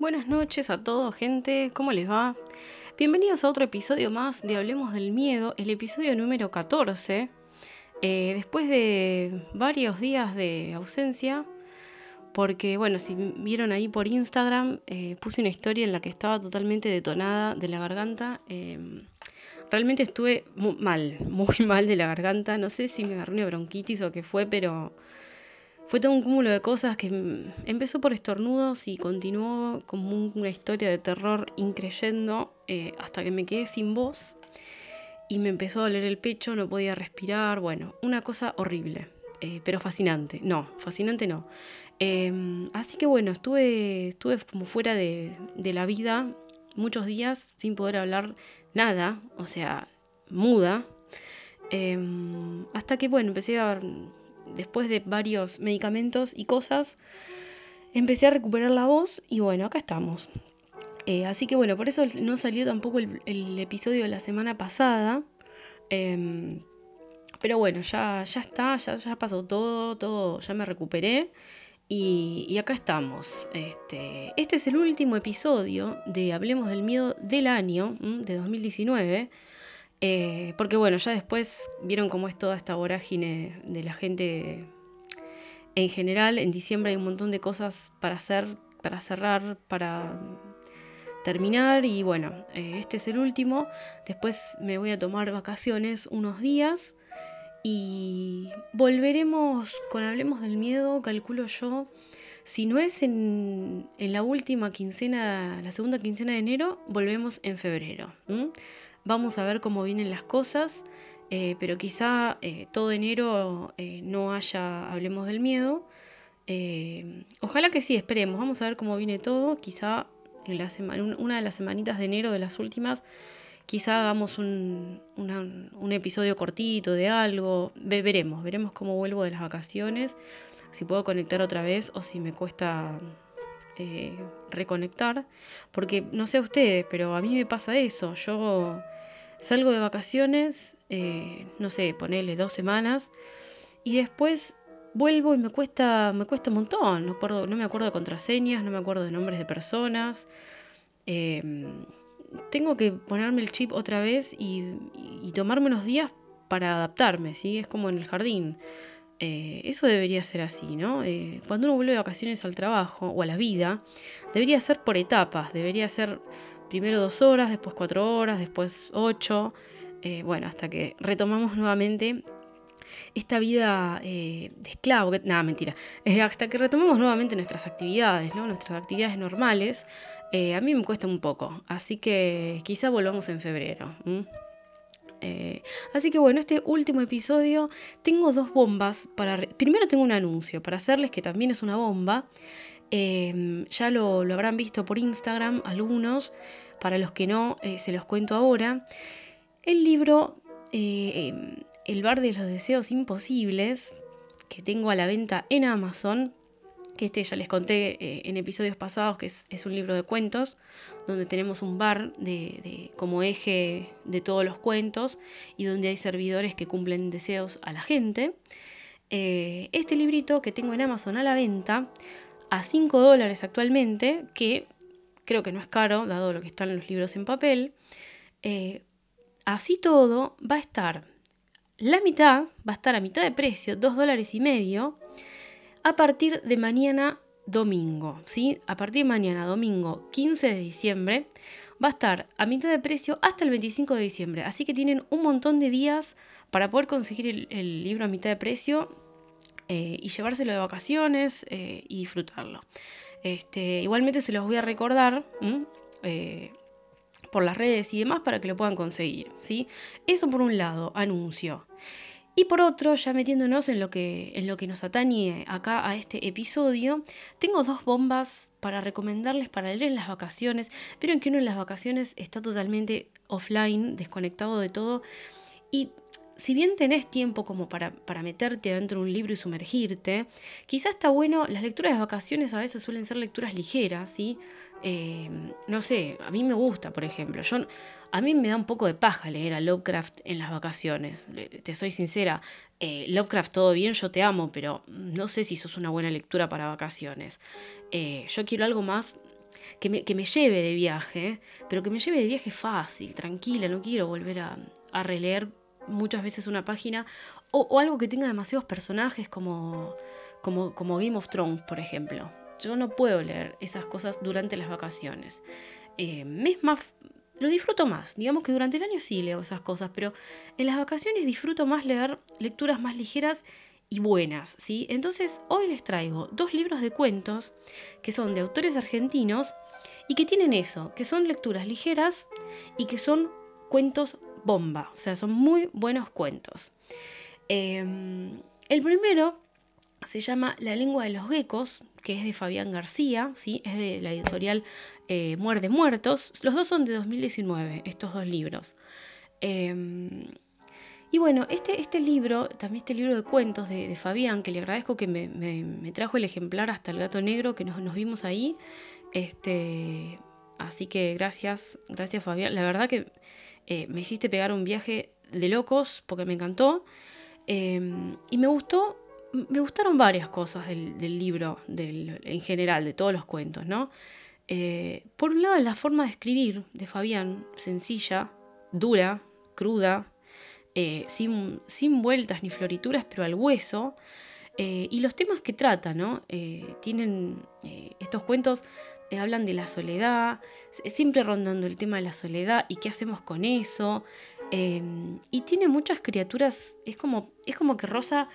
Buenas noches a todos, gente. ¿Cómo les va? Bienvenidos a otro episodio más de Hablemos del Miedo, el episodio número 14. Eh, después de varios días de ausencia, porque, bueno, si vieron ahí por Instagram, eh, puse una historia en la que estaba totalmente detonada de la garganta. Em, realmente estuve mal, muy mal de la garganta. No sé si me agarró una bronquitis o qué fue, pero fue todo un cúmulo de cosas que empezó por estornudos y continuó como una historia de terror increyendo eh, hasta que me quedé sin voz y me empezó a doler el pecho, no podía respirar, bueno, una cosa horrible, eh, pero fascinante. No, fascinante no. Em, así que bueno, estuve, estuve como fuera de, de la vida muchos días sin poder hablar nada, o sea, muda. Em, hasta que bueno, empecé a después de varios medicamentos y cosas, empecé a recuperar la voz y bueno, acá estamos. Eh, así que bueno, por eso no salió tampoco el, episodio de la semana pasada. Em, pero bueno, ya, ya está, ya, ya pasó todo, todo, ya me recuperé. Y, acá estamos. Este, este es el último episodio de Hablemos del Miedo del año, de 2019. Eh, porque bueno, ya después vieron cómo es toda esta vorágine de la gente en general. En diciembre hay un montón de cosas para hacer, para cerrar, para terminar. Y bueno, eh, este es el último. Después me voy a tomar vacaciones unos días. Y volveremos con Hablemos del Miedo, calculo yo. Si no es en, la última quincena, la segunda quincena de enero, volvemos en febrero. Vamos a ver cómo vienen las cosas, eh, pero quizá eh, todo enero eh, no haya, hablemos del miedo. ojalá que sí, esperemos, vamos a ver cómo viene todo. Quizá en la una de las semanitas de enero, de las últimas, quizá hagamos un episodio cortito de algo. veremos, veremos cómo vuelvo de las vacaciones, si puedo conectar otra vez o si me cuesta eh, reconectar, porque no sé a ustedes, pero a mí me pasa eso, yo salgo de vacaciones, eh, no sé, ponele dos semanas, y después vuelvo y me cuesta, me cuesta un montón, no, no me acuerdo de contraseñas, no me acuerdo de nombres de personas, em, tengo que ponerme el chip otra vez y, y tomarme unos días para adaptarme, ¿sí? Es como en el jardín. Eh, eso debería ser así, ¿no? Eh, cuando uno vuelve de vacaciones al trabajo o a la vida, debería ser por etapas, debería ser primero dos horas, después cuatro horas, después ocho, eh, bueno, hasta que retomamos nuevamente esta vida de esclavo, nada, mentira, hasta que retomamos nuevamente nuestras actividades, ¿no? Nuestras actividades normales, a mí me cuesta un poco, así que quizá volvamos en febrero. Eh, así que bueno, este último episodio tengo dos bombas para... Primero tengo un anuncio para hacerles que también es una bomba. Em, ya lo, habrán visto por Instagram algunos. Para los que no, eh, se los cuento ahora. El libro eh, em, El bar de los deseos imposibles, que tengo a la venta en Amazon, que este ya les conté eh, en episodios pasados, que es, un libro de cuentos, donde tenemos un bar de, como eje de todos los cuentos y donde hay servidores que cumplen deseos a la gente. Eh, este librito que tengo en Amazon a la venta, a 5 dólares actualmente, que creo que no es caro, dado lo que están los libros en papel, eh, así todo va a estar la mitad, va a estar a mitad de precio, 2 dólares y medio, a partir de mañana domingo, ¿sí? A partir de mañana domingo 15 de diciembre va a estar a mitad de precio hasta el 25 de diciembre, así que tienen un montón de días para poder conseguir el, libro a mitad de precio eh, y llevárselo de vacaciones eh, y disfrutarlo. Este, igualmente se los voy a recordar eh, por las redes y demás para que lo puedan conseguir. ¿sí? Eso por un lado, anuncio. Y por otro, ya metiéndonos en lo que, en lo que nos atañe acá a este episodio, tengo dos bombas para recomendarles para leer en las vacaciones. Vieron que uno en las vacaciones está totalmente offline, desconectado de todo. Y si bien tenés tiempo como para, para, meterte dentro de un libro y sumergirte, quizás está bueno, las lecturas de vacaciones a veces suelen ser lecturas ligeras, ¿sí? Eh, no sé, a mí me gusta, por ejemplo. A mí me da un poco de paja leer a Lovecraft en las vacaciones. Te soy sincera, eh, Lovecraft todo bien, yo te amo, pero no sé si sos una buena lectura para vacaciones. Eh, yo quiero algo más que me, lleve de viaje, pero que me lleve de viaje fácil, tranquila, no quiero volver a, releer muchas veces una página o, algo que tenga demasiados personajes como, como, como Game of Thrones, por ejemplo. Yo no puedo leer esas cosas durante las vacaciones. Eh, más, lo disfruto más. Digamos que durante el año sí leo esas cosas, pero en las vacaciones disfruto más leer lecturas más ligeras y buenas, ¿sí? Entonces hoy les traigo dos libros de cuentos que son de autores argentinos y que tienen eso, que son lecturas ligeras y que son cuentos bomba, o sea, son muy buenos cuentos. Em, el primero se llama La lengua de los geckos, que es de Fabián García, ¿sí? es de la editorial eh, Muerde Muertos. Los dos son de 2019, estos dos libros. Em, y bueno, este, este libro, también este libro de cuentos de, Fabián, que le agradezco que me, trajo el ejemplar hasta el gato negro que nos, vimos ahí. Este, así que gracias, gracias Fabián. La verdad que eh, me hiciste pegar un viaje de locos porque me encantó. Em, y me gustó me gustaron varias cosas del, libro, en general, de todos los cuentos, ¿no? Eh, por un lado, la forma de escribir de Fabián, sencilla, dura, cruda, eh, sin, sin, vueltas ni florituras, pero al hueso. Eh, y los temas que trata, ¿no? tienen estos cuentos, hablan de la soledad, siempre rondando el tema de la soledad y qué hacemos con eso. y tiene muchas criaturas, es como, es como que Rosa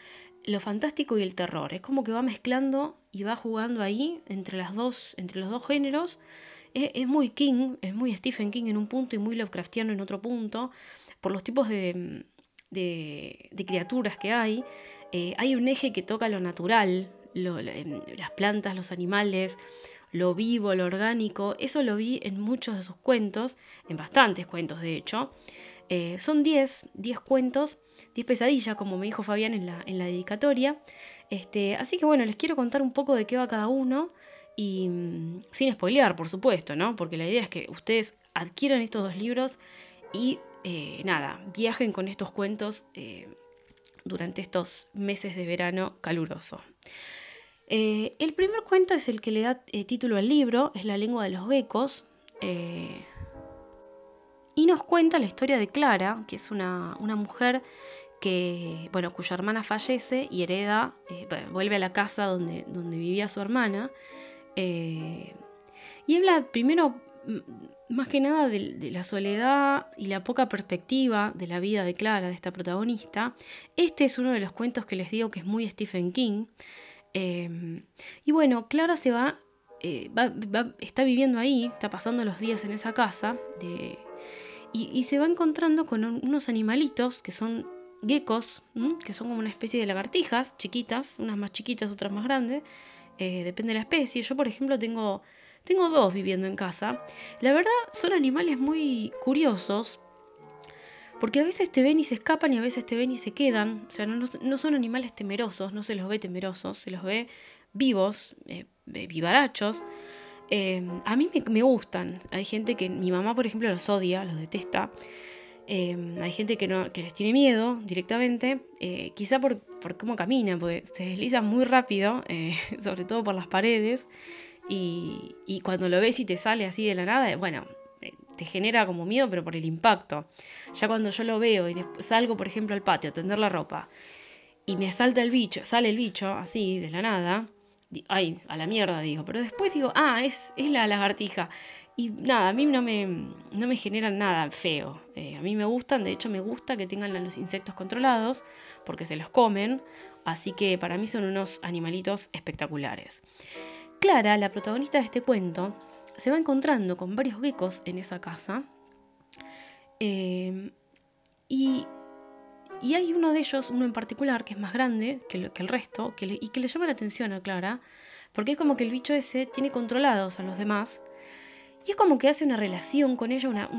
lo fantástico y el terror. Es como que va mezclando y va jugando ahí entre, las dos, entre los dos géneros. Es, muy King, es muy Stephen King en un punto y muy Lovecraftiano en otro punto, por los tipos de, de, criaturas que hay. Eh, hay un eje que toca lo natural, em, las plantas, los animales, lo vivo, lo orgánico. Eso lo vi en muchos de sus cuentos, en bastantes cuentos de hecho. Eh, son 10, 10 cuentos 10 pesadillas, como me dijo Fabián en la, en la dedicatoria. Este, así que bueno, les quiero contar un poco de qué va cada uno y mm, sin spoilear, por supuesto, ¿no? Porque la idea es que ustedes adquieran estos dos libros y eh, nada, viajen con estos cuentos eh, durante estos meses de verano caluroso. El primer cuento es el que le da título al libro, es La lengua de los geckos. Y nos cuenta la historia de Clara, que es una, una mujer que, bueno, cuya hermana fallece y hereda, eh, vuelve a la casa donde, donde vivía su hermana. Eh, y habla primero, más que nada, de, la soledad y la poca perspectiva de la vida de Clara, de esta protagonista. Este es uno de los cuentos que les digo que es muy Stephen King. Eh, y bueno, Clara se va, está viviendo ahí, está pasando los días en esa casa y, se va encontrando con unos animalitos que son geckos, que son como una especie de lagartijas chiquitas, unas más chiquitas, otras más grandes, eh, depende de la especie. Yo, por ejemplo, tengo, tengo dos viviendo en casa. La verdad, son animales muy curiosos, porque a veces te ven y se escapan y a veces te ven y se quedan. O sea, no, son animales temerosos, no se los ve temerosos, se los ve vivos, eh, vivarachos. Eh, a mí me, gustan. Hay gente que mi mamá, por ejemplo, los odia, los detesta. Em, hay gente que, no, les tiene miedo directamente, eh, quizá por, cómo caminan, porque se deslizan muy rápido, eh, sobre todo por las paredes, y, y, cuando lo ves y te sale así de la nada, bueno, eh, te genera como miedo, pero por el impacto. Ya cuando yo lo veo y salgo, por ejemplo, al patio a tender la ropa, y me salta el bicho, sale el bicho así de la nada, ay, a la mierda digo, pero después digo, ah, es, es la lagartija. Y nada, a mí no me, no me generan nada feo. Eh, a mí me gustan, de hecho me gusta que tengan los insectos controlados, porque se los comen, así que para mí son unos animalitos espectaculares. Clara, la protagonista de este cuento, se va encontrando con varios geckos en esa casa. Eh, y, y, hay uno de ellos, uno en particular, que es más grande que, que el resto, que y que le llama la atención a Clara, porque es como que el bicho ese tiene controlados a los demás y es como que hace una relación con ella, una,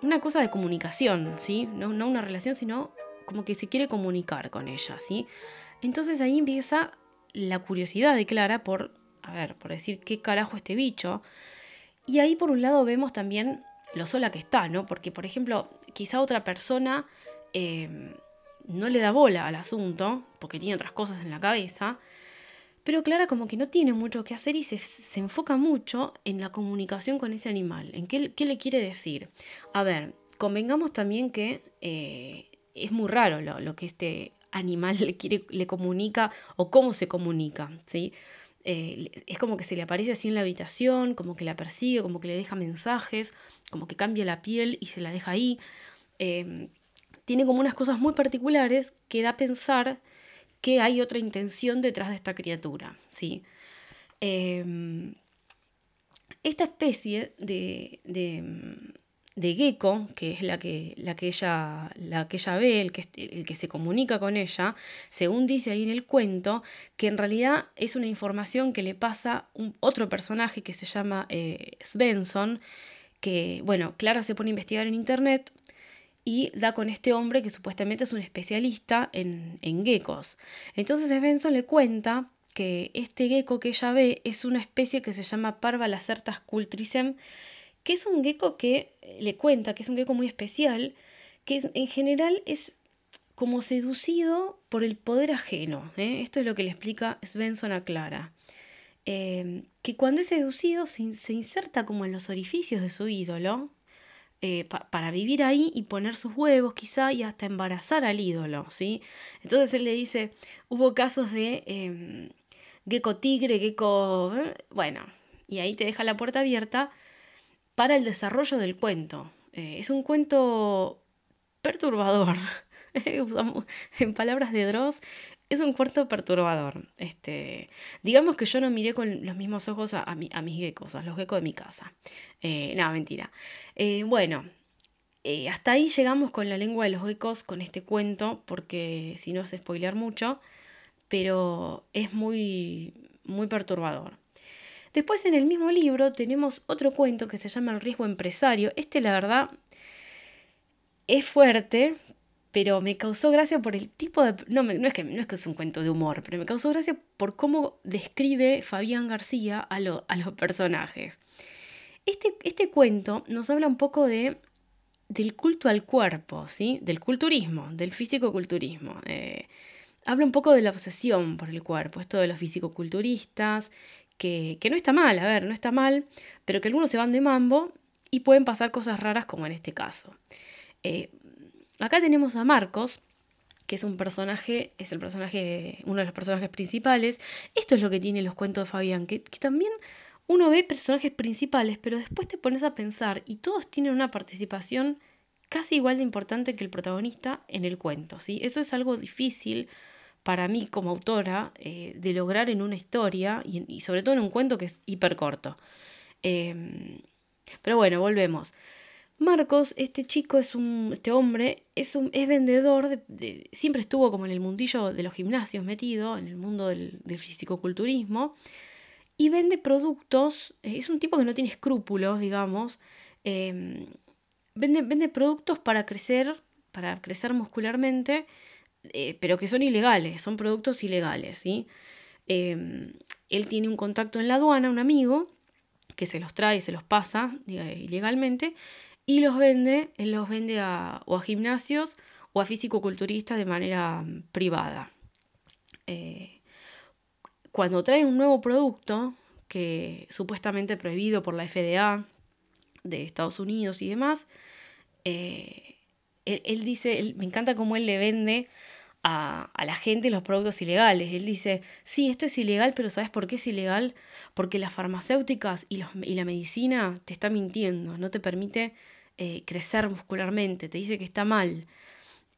una, cosa de comunicación, ¿sí? No, no, una relación, sino como que se quiere comunicar con ella, ¿sí? Entonces ahí empieza la curiosidad de Clara por, a ver, por decir qué carajo este bicho. Y ahí por un lado vemos también lo sola que está, ¿no? Porque, por ejemplo, quizá otra persona eh, no le da bola al asunto, porque tiene otras cosas en la cabeza, Pero Clara como que no tiene mucho que hacer y se, enfoca mucho en la comunicación con ese animal, en qué, qué le quiere decir. A ver, convengamos también que eh, es muy raro lo, que este animal le, quiere, le comunica o cómo se comunica, ¿sí? Eh, es como que se le aparece así en la habitación, como que la persigue, como que le deja mensajes, como que cambia la piel y se la deja ahí. Em, tiene como unas cosas muy particulares que da a pensar que hay otra intención detrás de esta criatura. ¿sí? Em, esta especie de, de, gecko, que es la que, la que, ella, la que ella ve, el que, el que se comunica con ella, según dice ahí en el cuento, que en realidad es una información que le pasa un, otro personaje que se llama eh, Svensson, que, bueno, Clara se pone a investigar en internet y da con este hombre que supuestamente es un especialista en, en geckos. Entonces Svensson le cuenta que este gecko que ella ve es una especie que se llama Parva lacertas cultricem, que es un gecko que le cuenta que es un gecko muy especial, que en general es como seducido por el poder ajeno. ¿eh? Esto es lo que le explica Svensson a Clara. Eh, que cuando es seducido se, se, inserta como en los orificios de su ídolo, eh, para vivir ahí y poner sus huevos quizá y hasta embarazar al ídolo, ¿sí? Entonces él le dice, hubo casos de eh, gecko tigre, gecko... ¿eh? Bueno, y ahí te deja la puerta abierta para el desarrollo del cuento. Eh, es un cuento perturbador. en palabras de Dross, es un cuarto perturbador. Este, digamos que yo no miré con los mismos ojos a, mis geckos, a los geckos de mi casa. Eh, no, mentira. Eh, bueno, eh, hasta ahí llegamos con la lengua de los geckos, con este cuento, porque si no es spoilear mucho, pero es muy, muy perturbador. Después en el mismo libro tenemos otro cuento que se llama El riesgo empresario. Este la verdad es fuerte, pero me causó gracia por el tipo de... No, no, es que, no es que es un cuento de humor, pero me causó gracia por cómo describe Fabián García a, a los personajes. Este, este, cuento nos habla un poco de, del culto al cuerpo, ¿sí? del culturismo, del físico-culturismo. Eh, habla un poco de la obsesión por el cuerpo, esto de los físico-culturistas, que, que no está mal, a ver, no está mal, pero que algunos se van de mambo y pueden pasar cosas raras como en este caso. Eh, Acá tenemos a Marcos, que es un personaje, es el personaje, uno de los personajes principales. Esto es lo que tienen los cuentos de Fabián, que, también uno ve personajes principales, pero después te pones a pensar y todos tienen una participación casi igual de importante que el protagonista en el cuento. ¿sí? Eso es algo difícil para mí como autora eh, de lograr en una historia y, sobre todo en un cuento que es hiper corto. Em, pero bueno, volvemos. Marcos, este chico es un, este hombre, es un, es vendedor, de, siempre estuvo como en el mundillo de los gimnasios metido, en el mundo del, del fisicoculturismo, y vende productos, eh, es un tipo que no tiene escrúpulos, digamos, em, vende, vende, productos para crecer, para crecer muscularmente, eh, pero que son ilegales, son productos ilegales, ¿sí? Em, él tiene un contacto en la aduana, un amigo, que se los trae, se los pasa ilegalmente, y los vende, él los vende a, o a gimnasios o a físico-culturistas de manera mm, privada. Eh, cuando trae un nuevo producto, que supuestamente prohibido por la FDA de Estados Unidos y demás, eh, él, dice, me encanta cómo él le vende a, la gente los productos ilegales. Él dice, sí, esto es ilegal, pero ¿sabes por qué es ilegal? Porque las farmacéuticas y, y la medicina te está mintiendo, no te permite eh, crecer muscularmente, te dice que está mal,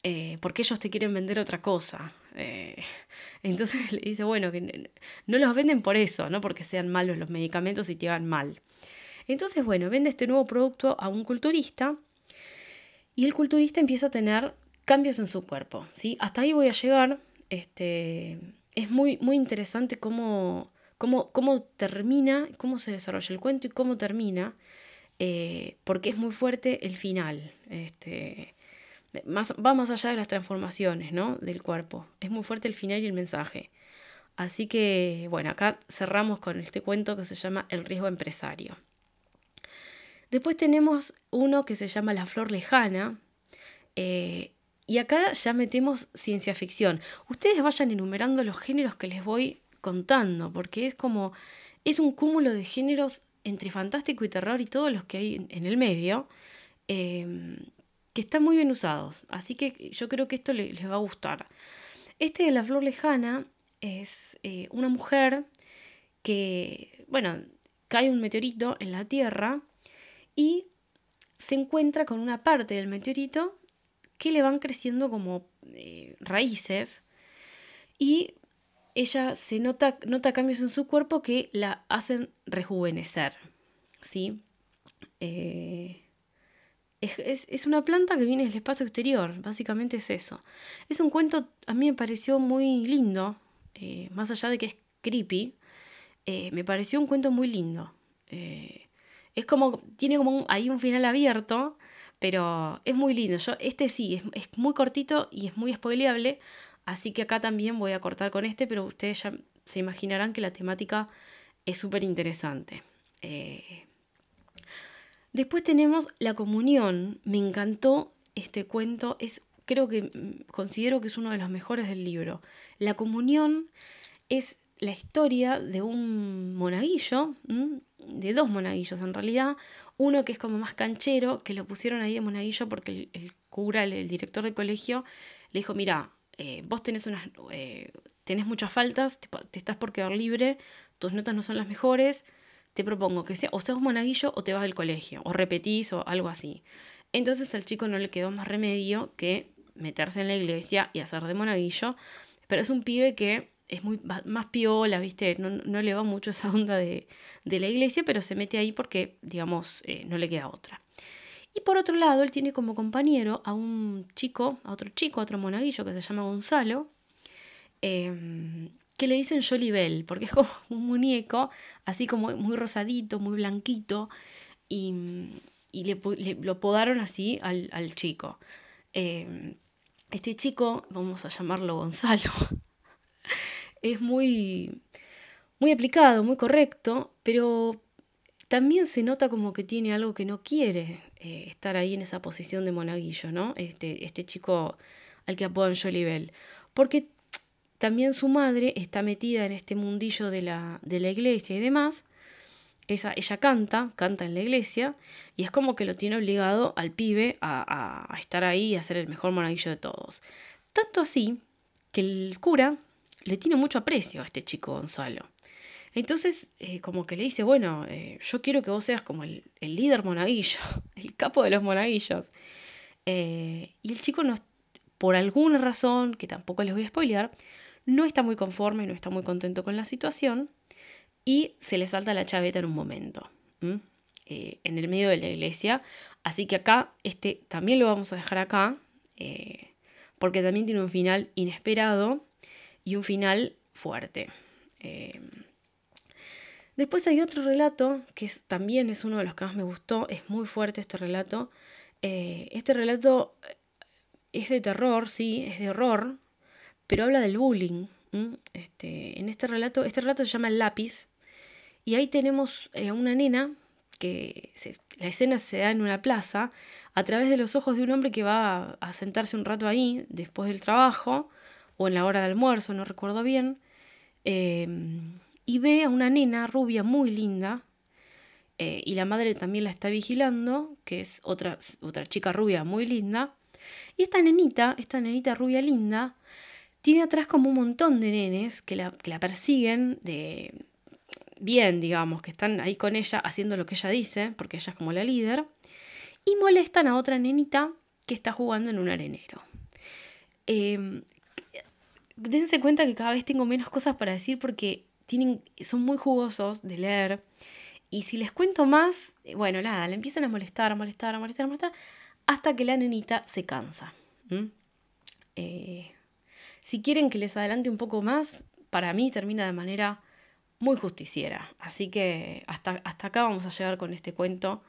eh, porque ellos te quieren vender otra cosa. Eh, entonces le dice, bueno, que no los venden por eso, no porque sean malos los medicamentos y te hagan mal. Entonces, bueno, vende este nuevo producto a un culturista y el culturista empieza a tener cambios en su cuerpo. ¿sí? Hasta ahí voy a llegar. Este, es muy, muy interesante cómo, cómo, cómo termina, cómo se desarrolla el cuento y cómo termina. Eh, porque es muy fuerte el final. Este, más, va más allá de las transformaciones ¿no? del cuerpo. Es muy fuerte el final y el mensaje. Así que, bueno, acá cerramos con este cuento que se llama El riesgo empresario. Después tenemos uno que se llama La flor lejana. Eh, y acá ya metemos ciencia ficción. Ustedes vayan enumerando los géneros que les voy contando, porque es como, es un cúmulo de géneros entre fantástico y terror y todos los que hay en el medio, em, que están muy bien usados. Así que yo creo que esto les, va a gustar. Este de la flor lejana es eh, una mujer que, bueno, cae un meteorito en la Tierra y se encuentra con una parte del meteorito que le van creciendo como eh, raíces y ella se nota, nota cambios en su cuerpo que la hacen rejuvenecer. ¿sí? Eh, es, una planta que viene del espacio exterior, básicamente es eso. Es un cuento, a mí me pareció muy lindo, eh, más allá de que es creepy, me pareció un cuento muy lindo. es como, tiene como ahí un final abierto, pero es muy lindo. Yo, este sí, es, es muy cortito y es muy spoileable. Así que acá también voy a cortar con este, pero ustedes ya se imaginarán que la temática es súper interesante. Eh, después tenemos La Comunión. Me encantó este cuento. Es, creo que mm, considero que es uno de los mejores del libro. La Comunión es la historia de un monaguillo, de dos monaguillos en realidad, uno que es como más canchero, que lo pusieron ahí de monaguillo porque el, cura, el, director del colegio, le dijo, mira, eh, vos tenés, unas, eh, tenés muchas faltas, te, estás por quedar libre, tus notas no son las mejores, te propongo que sea o seas monaguillo o te vas del colegio, o repetís o algo así. Entonces al chico no le quedó más remedio que meterse en la iglesia y hacer de monaguillo, pero es un pibe que es muy más piola, ¿viste? No, le va mucho esa onda de, la iglesia, pero se mete ahí porque, digamos, eh, no le queda otra. Y por otro lado, él tiene como compañero a un chico, a otro chico, a otro monaguillo que se llama Gonzalo, em, que le dicen Jolly porque es como un muñeco, así como muy rosadito, muy blanquito, y, le, lo podaron así al, chico. Em, este chico, vamos a llamarlo Gonzalo, es muy, muy aplicado, muy correcto, pero también se nota como que tiene algo que no quiere eh, estar ahí en esa posición de monaguillo, ¿no? Este, este chico al que apodan Jolibel. Porque también su madre está metida en este mundillo de la, de la iglesia y demás. Ella canta, canta en la iglesia, y es como que lo tiene obligado al pibe a, a estar ahí y a ser el mejor monaguillo de todos. Tanto así que el cura le tiene mucho aprecio a este chico Gonzalo. Entonces, eh, como que le dice, bueno, eh, yo quiero que vos seas como el, líder monaguillo, el capo de los monaguillos. Eh, y el chico, no, por alguna razón, que tampoco les voy a spoilear, no está muy conforme, no está muy contento con la situación y se le salta la chaveta en un momento, en el medio de la iglesia. Así que acá, este también lo vamos a dejar acá, porque también tiene un final inesperado y un final fuerte. Después hay otro relato que también es uno de los que más me gustó, es muy fuerte este relato. Eh, este relato es de terror, sí, es de horror, pero habla del bullying. Este, en este relato, este relato se llama El lápiz, y ahí tenemos eh, a una nena que la escena se da en una plaza a través de los ojos de un hombre que va a sentarse un rato ahí después del trabajo o en la hora de almuerzo, no recuerdo bien, eh, y ve a una nena rubia muy linda, eh, y la madre también la está vigilando, que es otra, otra chica rubia muy linda, y esta nenita, esta nenita rubia linda, tiene atrás como un montón de nenes que la, que la persiguen de bien, digamos, que están ahí con ella haciendo lo que ella dice, porque ella es como la líder, y molestan a otra nenita que está jugando en un arenero. Eh, dense cuenta que cada vez tengo menos cosas para decir porque son muy jugosos de leer. Y si les cuento más, eh, bueno, nada, le empiezan a molestar, a molestar, a molestar, a molestar, hasta que la nenita se cansa. Eh, si quieren que les adelante un poco más, para mí termina de manera muy justiciera. Así que hasta, hasta acá vamos a llegar con este cuento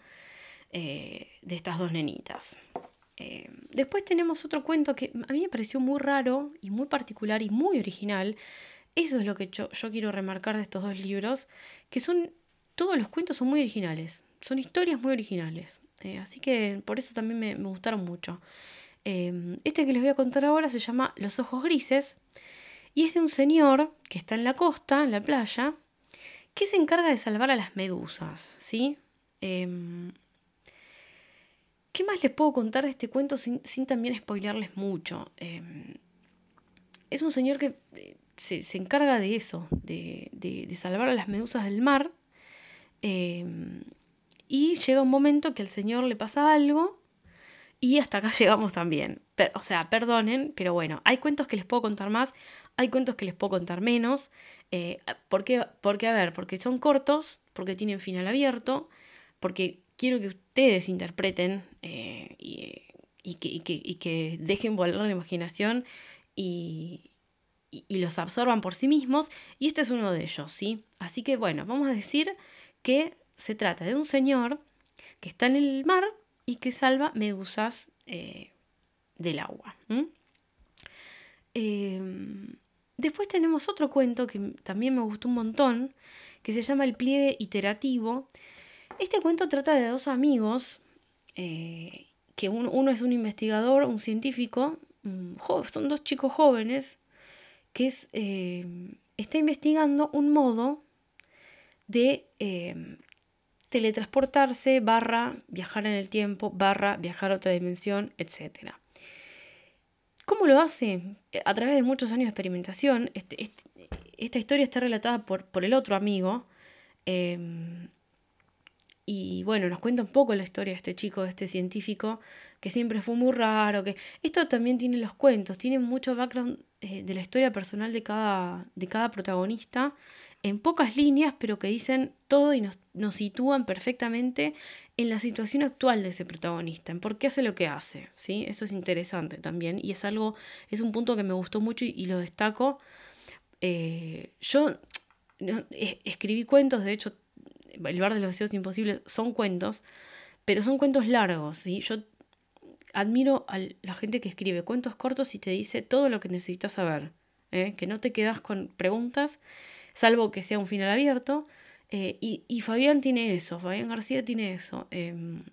eh, de estas dos nenitas. Después tenemos otro cuento que a mí me pareció muy raro y muy particular y muy original. Eso es lo que yo, quiero remarcar de estos dos libros, que son, todos los cuentos son muy originales, son historias muy originales. Eh, así que por eso también me, gustaron mucho. Eh, este que les voy a contar ahora se llama Los Ojos Grises Y es de un señor que está en la costa, en la playa, que se encarga de salvar a las medusas, ¿sí? Em, ¿Qué más les puedo contar de este cuento sin, también spoilearles mucho? Em, es un señor que eh, se, encarga de eso, de, salvar a las medusas del mar. Em, y llega un momento que al señor le pasa algo y hasta acá llegamos también. o sea, perdonen, pero bueno, hay cuentos que les puedo contar más, hay cuentos que les puedo contar menos. Eh, ¿por qué? Porque, a ver, porque son cortos, porque tienen final abierto, porque quiero que ustedes interpreten eh, y, que, dejen volar la imaginación y, y, los absorban por sí mismos. Y este es uno de ellos, ¿sí? Así que bueno, vamos a decir que se trata de un señor que está en el mar y que salva medusas eh, del agua. Em, después tenemos otro cuento que también me gustó un montón, que se llama El pliegue iterativo. Este cuento trata de dos amigos, eh, que uno, es un investigador, un científico, son dos chicos jóvenes, que es, em, está investigando un modo de em, teletransportarse, barra viajar en el tiempo, barra viajar a otra dimensión, etc. ¿Cómo lo hace? A través de muchos años de experimentación. Este, este, esta historia está relatada por, por el otro amigo. Em, y bueno, nos cuenta un poco la historia de este chico, de este científico, que siempre fue muy raro. Que... Esto también tiene los cuentos, tiene mucho background eh, de la historia personal de cada, de cada protagonista en pocas líneas, pero que dicen todo y nos, sitúan perfectamente en la situación actual de ese protagonista, en por qué hace lo que hace. ¿sí? Eso es interesante también y es algo, es un punto que me gustó mucho y, lo destaco. Eh, yo escribí cuentos, de hecho, El bar de los deseos imposibles son cuentos, pero son cuentos largos. y Yo admiro a la gente que escribe cuentos cortos y te dice todo lo que necesitas saber. ¿eh? Que no te quedas con preguntas salvo que sea un final abierto. Eh, y, Fabián tiene eso, Fabián García tiene eso. Em,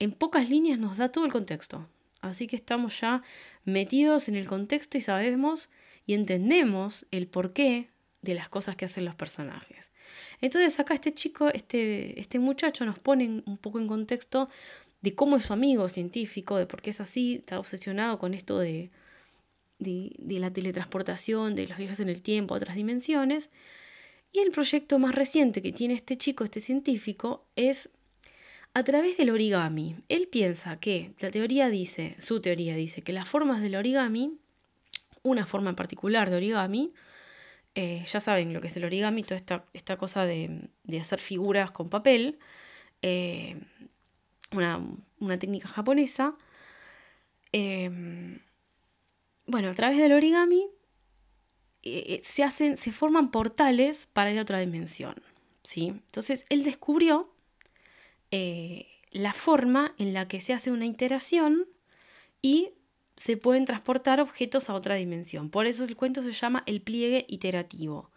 en pocas líneas nos da todo el contexto. Así que estamos ya metidos en el contexto y sabemos y entendemos el porqué de las cosas que hacen los personajes. Entonces acá este chico, este, este muchacho nos pone un poco en contexto de cómo es su amigo científico, de por qué es así, está obsesionado con esto de, de, la teletransportación, de los viajes en el tiempo a otras dimensiones. Y el proyecto más reciente que tiene este chico, este científico, es a través del origami. Él piensa que la teoría dice, su teoría dice, que las formas del origami, una forma en particular de origami, eh, ya saben lo que es el origami, toda esta, cosa de, hacer figuras con papel, eh, una, técnica japonesa. Eh, bueno, a través del origami eh, eh, se, hacen, se forman portales para ir a otra dimensión. ¿sí? Entonces, él descubrió eh, la forma en la que se hace una iteración y se pueden transportar objetos a otra dimensión. Por eso el cuento se llama el pliegue iterativo.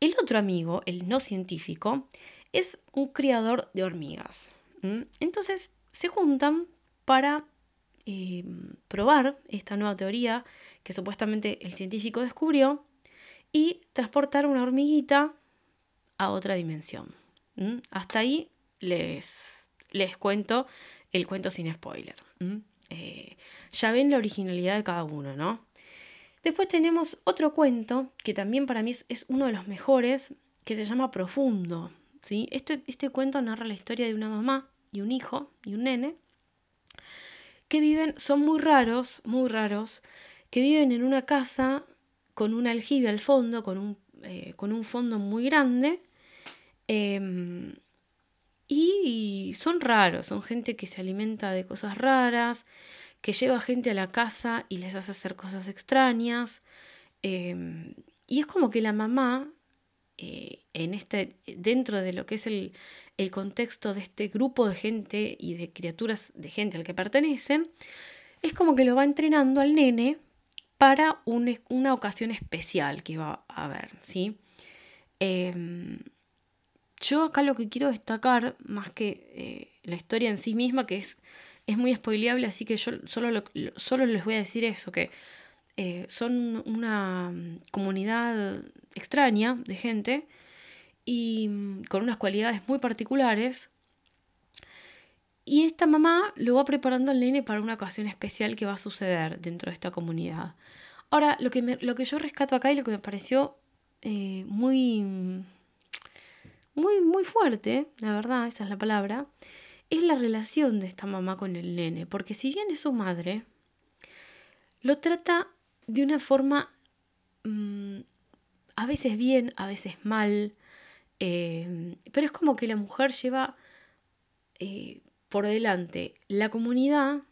El otro amigo, el no científico, es un criador de hormigas. Entonces se juntan para eh, probar esta nueva teoría que supuestamente el científico descubrió y transportar una hormiguita a otra dimensión. Hasta ahí les, les cuento el cuento sin spoiler. Eh, ya ven la originalidad de cada uno, ¿no? Después tenemos otro cuento que también para mí es, uno de los mejores, que se llama Profundo. ¿sí? Este, este cuento narra la historia de una mamá y un hijo y un nene que viven, son muy raros, muy raros, que viven en una casa con un aljibe al fondo, con un, eh, con un fondo muy grande. Em, y son raros, son gente que se alimenta de cosas raras, que lleva gente a la casa y les hace hacer cosas extrañas. Em, y es como que la mamá, eh, en este, dentro de lo que es el, el contexto de este grupo de gente y de criaturas de gente al que pertenecen, es como que lo va entrenando al nene para una ocasión especial que va a haber, ¿sí? Em, yo acá lo que quiero destacar, más que eh, la historia en sí misma, que es, es muy spoileable, así que yo solo, solo les voy a decir eso, que eh, son una comunidad extraña de gente y mm, con unas cualidades muy particulares. Y esta mamá lo va preparando al nene para una ocasión especial que va a suceder dentro de esta comunidad. Ahora, lo que, lo que yo rescato acá y lo que me pareció eh, muy, muy, muy fuerte, la verdad, esa es la palabra, es la relación de esta mamá con el nene. Porque si bien es su madre, lo trata de una forma mm, a veces bien, a veces mal, eh, pero es como que la mujer lleva eh, por delante la comunidad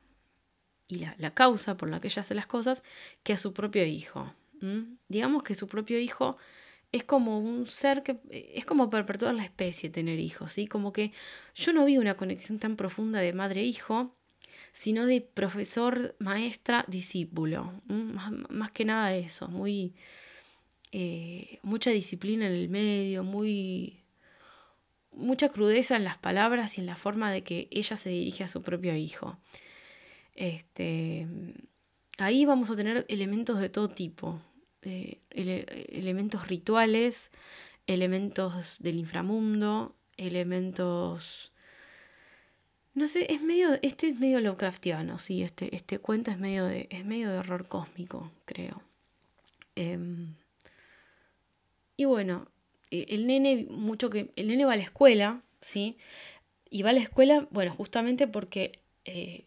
y la, causa por la que ella hace las cosas que a su propio hijo. Digamos que su propio hijo es como un ser que es como perpetuar la especie tener hijos, ¿sí? Como que yo no vi una conexión tan profunda de madre-hijo, sino de profesor, maestra, discípulo. Más, que nada eso, muy eh, mucha disciplina en el medio, muy mucha crudeza en las palabras y en la forma de que ella se dirige a su propio hijo. Este, ahí vamos a tener elementos de todo tipo, eh, elementos rituales, elementos del inframundo, elementos... No sé, es medio, este es medio Lovecraftiano, sí, este, este cuento es medio de, es medio de horror cósmico, creo. Em, y bueno, e, el nene, mucho que. El nene va a la escuela, ¿sí? Y va a la escuela, bueno, justamente porque eh,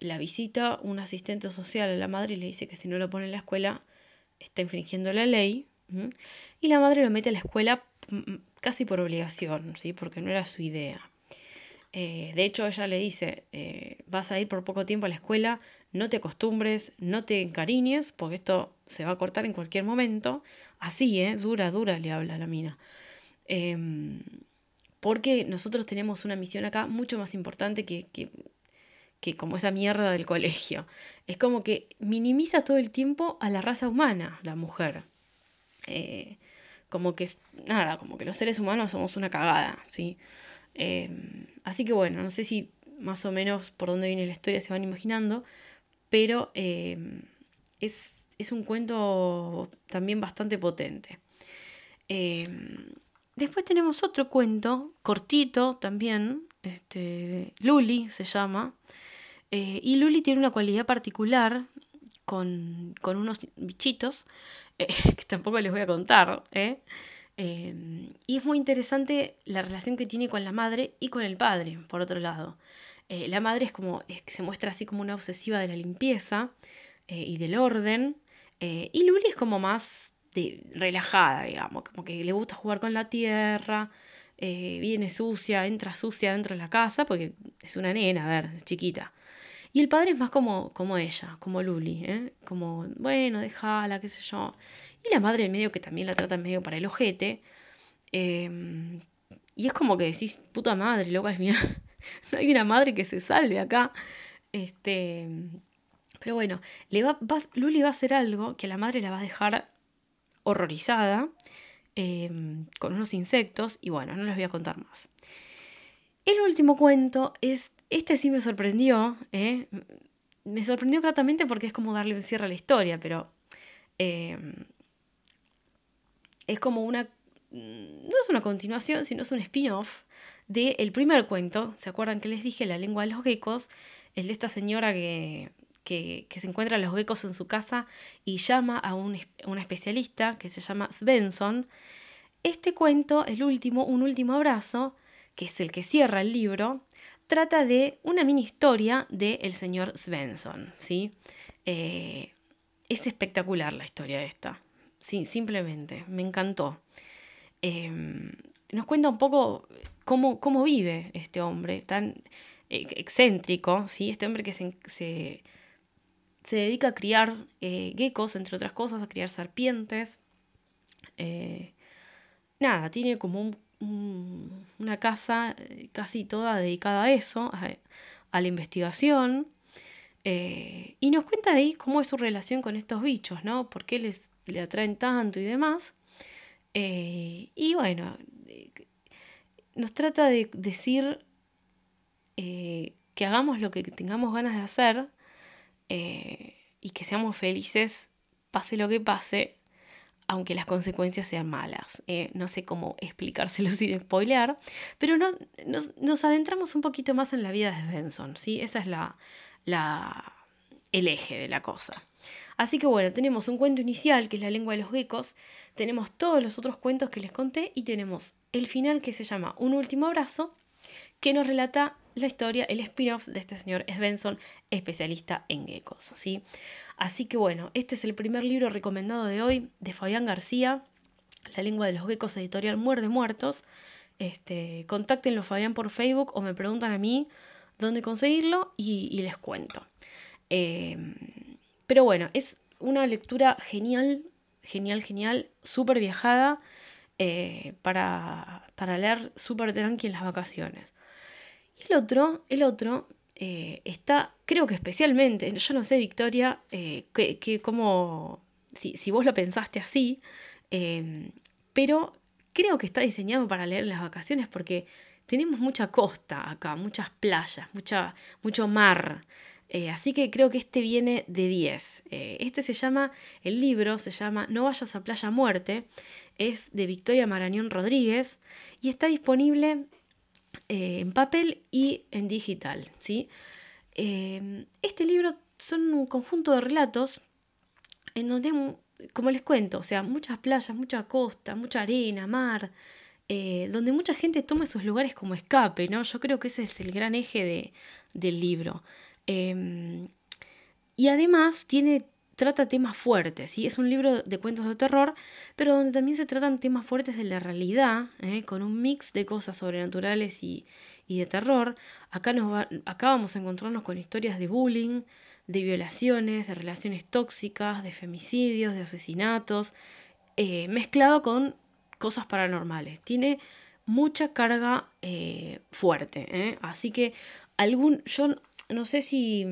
la visita un asistente social a la madre y le dice que si no lo pone en la escuela está infringiendo la ley. Y la madre lo mete a la escuela casi por obligación, ¿sí? Porque no era su idea. Eh, de hecho, ella le dice, eh, vas a ir por poco tiempo a la escuela, no te acostumbres, no te encariñes, porque esto se va a cortar en cualquier momento. Así, ¿eh? Dura, dura, le habla la mina. Em, porque nosotros tenemos una misión acá mucho más importante que, que, que, como esa mierda del colegio. Es como que minimiza todo el tiempo a la raza humana, la mujer. Eh, como que, nada, como que los seres humanos somos una cagada, ¿sí? Em, así que bueno, no sé si más o menos por dónde viene la historia se van imaginando, pero em, es, un cuento también bastante potente. Em, después tenemos otro cuento, cortito también, este, Luli se llama, eh, y Luli tiene una cualidad particular con, unos bichitos, eh, que tampoco les voy a contar, ¿eh? Em, y es muy interesante la relación que tiene con la madre y con el padre, por otro lado. Eh, la madre es como, se muestra así como una obsesiva de la limpieza eh, y del orden. Eh, y Luli es como más de, relajada, digamos, como que le gusta jugar con la tierra, viene sucia, entra sucia dentro de la casa, porque es una nena, a ver, chiquita. Y el padre es más como, como ella, como Luli, como, bueno, déjala, qué sé yo. La madre medio que también la trata en medio para el ojete. y es como que decís, puta madre, loca, es mía. no hay una madre que se salve acá. Este, pero bueno, Luli va a hacer algo que la madre la va a dejar horrorizada em, con unos insectos y bueno, no les voy a contar más. El último cuento es, este sí me sorprendió, ¿eh? me sorprendió gratamente porque es como darle un cierre a la historia, pero em, es como una, no es una continuación, sino es un spin-off del primer cuento. ¿Se acuerdan que les dije la lengua de los geckos? El de esta señora que, que, se encuentra a los geckos en su casa y llama a un, especialista que se llama Svensson. Este cuento, el último, Un último abrazo, que es el que cierra el libro, trata de una mini historia del el señor Svensson. ¿sí? Eh, es espectacular la historia esta. Sí, simplemente, me encantó. Em, nos cuenta un poco cómo, cómo vive este hombre tan eh, excéntrico, ¿sí? este hombre que se, se, dedica a criar eh, geckos, entre otras cosas, a criar serpientes. Eh, nada, tiene como una casa casi toda dedicada a eso, a, la investigación. y nos cuenta ahí cómo es su relación con estos bichos, ¿no? Por qué les, le atraen tanto y demás. y bueno, nos trata de decir eh, que hagamos lo que tengamos ganas de hacer, eh, y que seamos felices, pase lo que pase, aunque las consecuencias sean malas. Eh, no sé cómo explicárselo sin spoilear, pero no, nos, adentramos un poquito más en la vida de Benson, ¿sí? Esa es la, la, el eje de la cosa. Así que bueno, tenemos un cuento inicial, que es la lengua de los geckos, tenemos todos los otros cuentos que les conté y tenemos el final que se llama Un último abrazo, que nos relata la historia, el spin-off de este señor Svensson, especialista en geckos. ¿sí? Así que bueno, este es el primer libro recomendado de hoy de Fabián García, La lengua de los geckos, editorial Muerde Muertos. Este, contáctenlo Fabián por Facebook o me preguntan a mí dónde conseguirlo y, les cuento. Em, pero bueno, es una lectura genial, genial, genial, súper viajada eh, para, para leer súper tranqui en las vacaciones. Y el otro, el otro eh, está, creo que especialmente, yo no sé, Victoria, eh, que, como, si, si, vos lo pensaste así, pero creo que está diseñado para leer en las vacaciones porque tenemos mucha costa acá, muchas playas, mucha, mucho mar. Eh, así que creo que este viene de 10. este se llama, el libro se llama No vayas a Playa Muerte, es de Victoria Marañón Rodríguez y está disponible eh, en papel y en digital. ¿sí? Eh, este libro son un conjunto de relatos en donde, como les cuento, o sea, muchas playas, mucha costa, mucha arena, mar, eh, donde mucha gente toma esos lugares como escape, ¿no? Yo creo que ese es el gran eje de, del libro. Y además tiene trata temas fuertes, ¿sí? es un libro de cuentos de terror, pero donde también se tratan temas fuertes de la realidad, ¿eh? con un mix de cosas sobrenaturales y, de terror. Acá, nos acá vamos a encontrarnos con historias de bullying, de violaciones, de relaciones tóxicas, de femicidios, de asesinatos, eh, mezclado con cosas paranormales. Tiene mucha carga eh, fuerte, así que algún, yo no sé si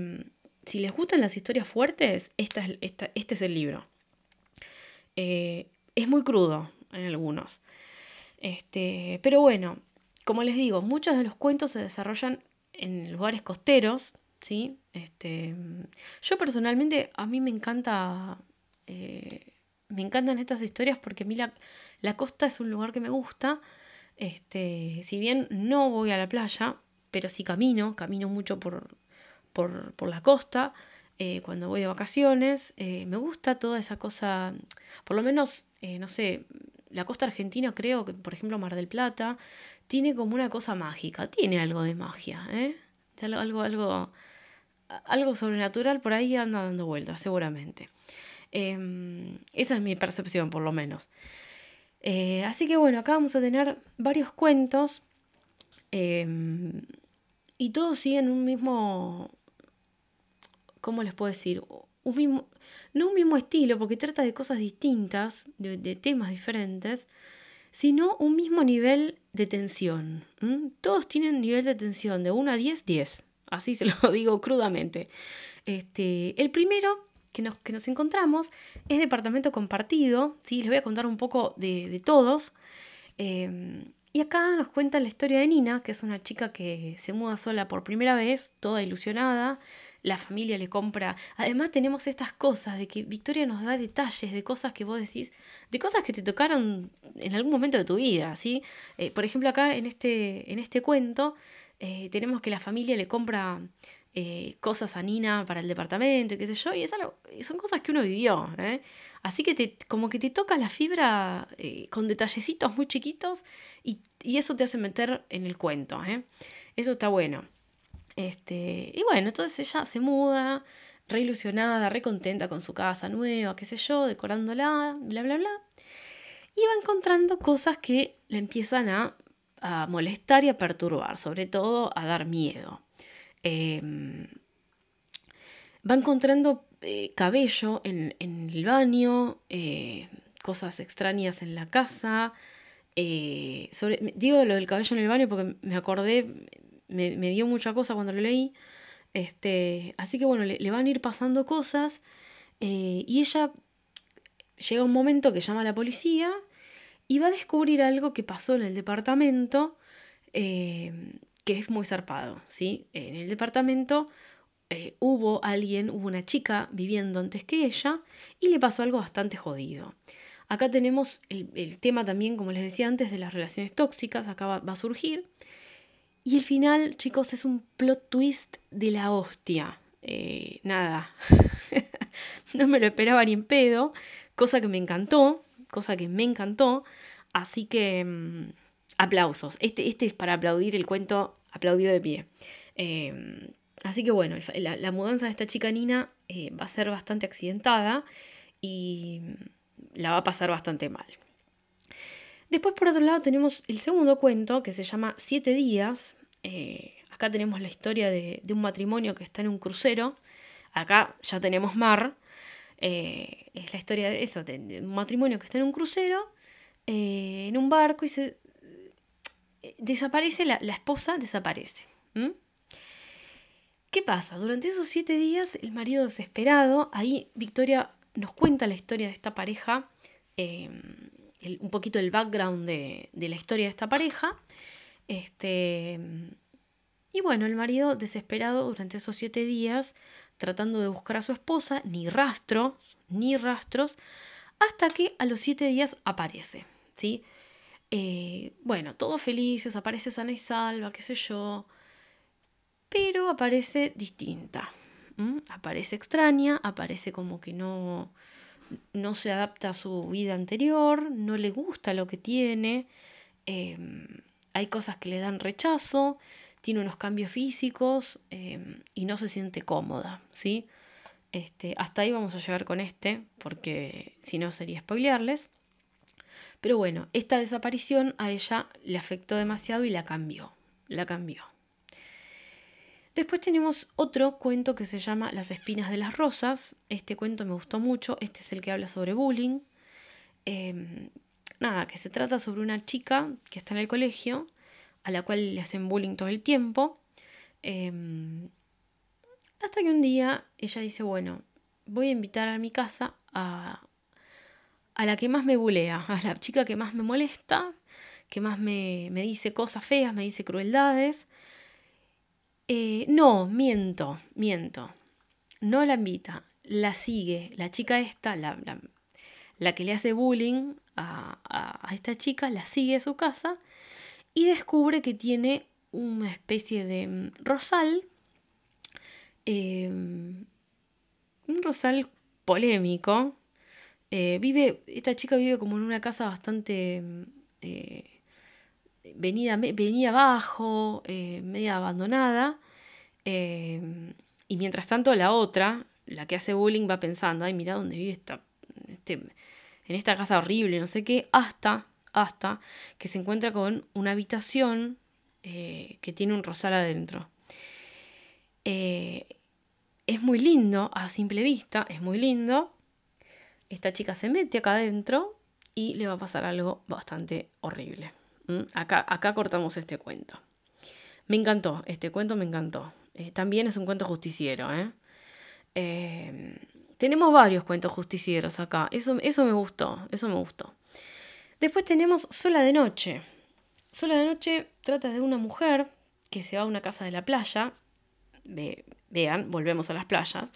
si les gustan las historias fuertes, esta es, este es el libro. Eh, es muy crudo en algunos. Este, pero bueno, como les digo, muchos de los cuentos se desarrollan en lugares costeros, ¿sí? Este, yo personalmente, a mí me encanta, eh, me encantan estas historias porque a mí la, la, costa es un lugar que me gusta. Este, si bien no voy a la playa, pero sí camino, camino mucho por, por, la costa, eh, cuando voy de vacaciones. Eh, me gusta toda esa cosa, por lo menos, eh, no sé, la costa argentina creo que, por ejemplo, Mar del Plata, tiene como una cosa mágica, tiene algo de magia. Algo, algo, algo sobrenatural por ahí anda dando vueltas, seguramente. Em, esa es mi percepción, por lo menos. así que bueno, acá vamos a tener varios cuentos em, y todos siguen un mismo, ¿cómo les puedo decir? Un mismo, no un mismo estilo, porque trata de cosas distintas, de, temas diferentes, sino un mismo nivel de tensión. Todos tienen nivel de tensión de 1 a 10, 10. Así se lo digo crudamente. Este, el primero que nos, que nos encontramos es departamento compartido. ¿sí? Les voy a contar un poco de, todos. Em, y acá nos cuenta la historia de Nina, que es una chica que se muda sola por primera vez, toda ilusionada, la familia le compra. Además tenemos estas cosas de que Victoria nos da detalles de cosas que vos decís, de cosas que te tocaron en algún momento de tu vida, ¿sí? Eh, por ejemplo, acá en este, en este cuento eh, tenemos que la familia le compra eh, cosas a Nina para el departamento y qué sé yo, y es son cosas que uno vivió, Así que te, como que te toca la fibra con detallecitos muy chiquitos y, y, eso te hace meter en el cuento, Eso está bueno. Este, y bueno, entonces ella se muda, re ilusionada, re contenta con su casa nueva, qué sé yo, decorándola, bla, bla, bla. Y va encontrando cosas que le empiezan a, molestar y a perturbar, sobre todo a dar miedo. Em, va encontrando eh, cabello en, el baño, eh, cosas extrañas en la casa. Eh, digo lo del cabello en el baño porque me acordé, me, dio mucha cosa cuando lo leí. Este, así que bueno, le, van a ir pasando cosas eh, y ella llega un momento que llama a la policía y va a descubrir algo que pasó en el departamento eh, que es muy zarpado. ¿sí? En el departamento eh, hubo alguien, hubo una chica viviendo antes que ella y le pasó algo bastante jodido. Acá tenemos el, tema también, como les decía antes, de las relaciones tóxicas, acá va, a surgir. Y el final, chicos, es un plot twist de la hostia. Eh, nada, no me lo esperaba ni en pedo, cosa que me encantó, cosa que me encantó. Así que mm, aplausos. Este, este es para aplaudir el cuento, aplaudir de pie. Eh, así que bueno, la, mudanza de esta chica Nina eh, va a ser bastante accidentada y la va a pasar bastante mal. Después, por otro lado, tenemos el segundo cuento que se llama Siete días. Eh, acá tenemos la historia de, un matrimonio que está en un crucero. Acá ya tenemos mar. Eh, es la historia de eso, un matrimonio que está en un crucero, eh, en un barco y se desaparece, la, esposa desaparece. ¿Qué pasa? Durante esos siete días, el marido desesperado, ahí Victoria nos cuenta la historia de esta pareja, un poquito el background de, la historia de esta pareja. Este, y bueno, el marido desesperado durante esos siete días, tratando de buscar a su esposa, ni rastro, ni rastros, hasta que a los siete días aparece, ¿sí? Eh, bueno, todos felices, aparece sana y salva, qué sé yo, pero aparece distinta. Aparece extraña, aparece como que no, no se adapta a su vida anterior, no le gusta lo que tiene, em, hay cosas que le dan rechazo, tiene unos cambios físicos em, y no se siente cómoda, ¿sí? Este, hasta ahí vamos a llegar con este, porque si no sería spoilearles. Pero bueno, esta desaparición a ella le afectó demasiado y la cambió, la cambió. Después tenemos otro cuento que se llama Las espinas de las rosas. Este cuento me gustó mucho. Este es el que habla sobre bullying. Em, nada, que se trata sobre una chica que está en el colegio, a la cual le hacen bullying todo el tiempo. Em, hasta que un día ella dice, bueno, voy a invitar a mi casa a, a la que más me bulea, a la chica que más me molesta, que más me, me dice cosas feas, me dice crueldades. Eh, no, miento, miento. No la invita, la sigue. La chica esta, la, la, que le hace bullying a, a, esta chica, la sigue a su casa y descubre que tiene una especie de mm, rosal. Em, un rosal polémico. Eh, vive, esta chica vive como en una casa bastante mm, eh, venida, venida abajo, eh, media abandonada. Eh, y mientras tanto la otra, la que hace bullying, va pensando, ay, mira dónde vive esta, este, en esta casa horrible, no sé qué, hasta, hasta que se encuentra con una habitación eh, que tiene un rosal adentro. es muy lindo, a simple vista, es muy lindo. Esta chica se mete acá adentro y le va a pasar algo bastante horrible. Acá, acá cortamos este cuento. Me encantó, este cuento me encantó. Eh, también es un cuento justiciero. ¿eh? ¿eh? tenemos varios cuentos justicieros acá. Eso, eso me gustó, eso me gustó. Después tenemos Sola de Noche. Sola de Noche trata de una mujer que se va a una casa de la playa. vean, volvemos a las playas.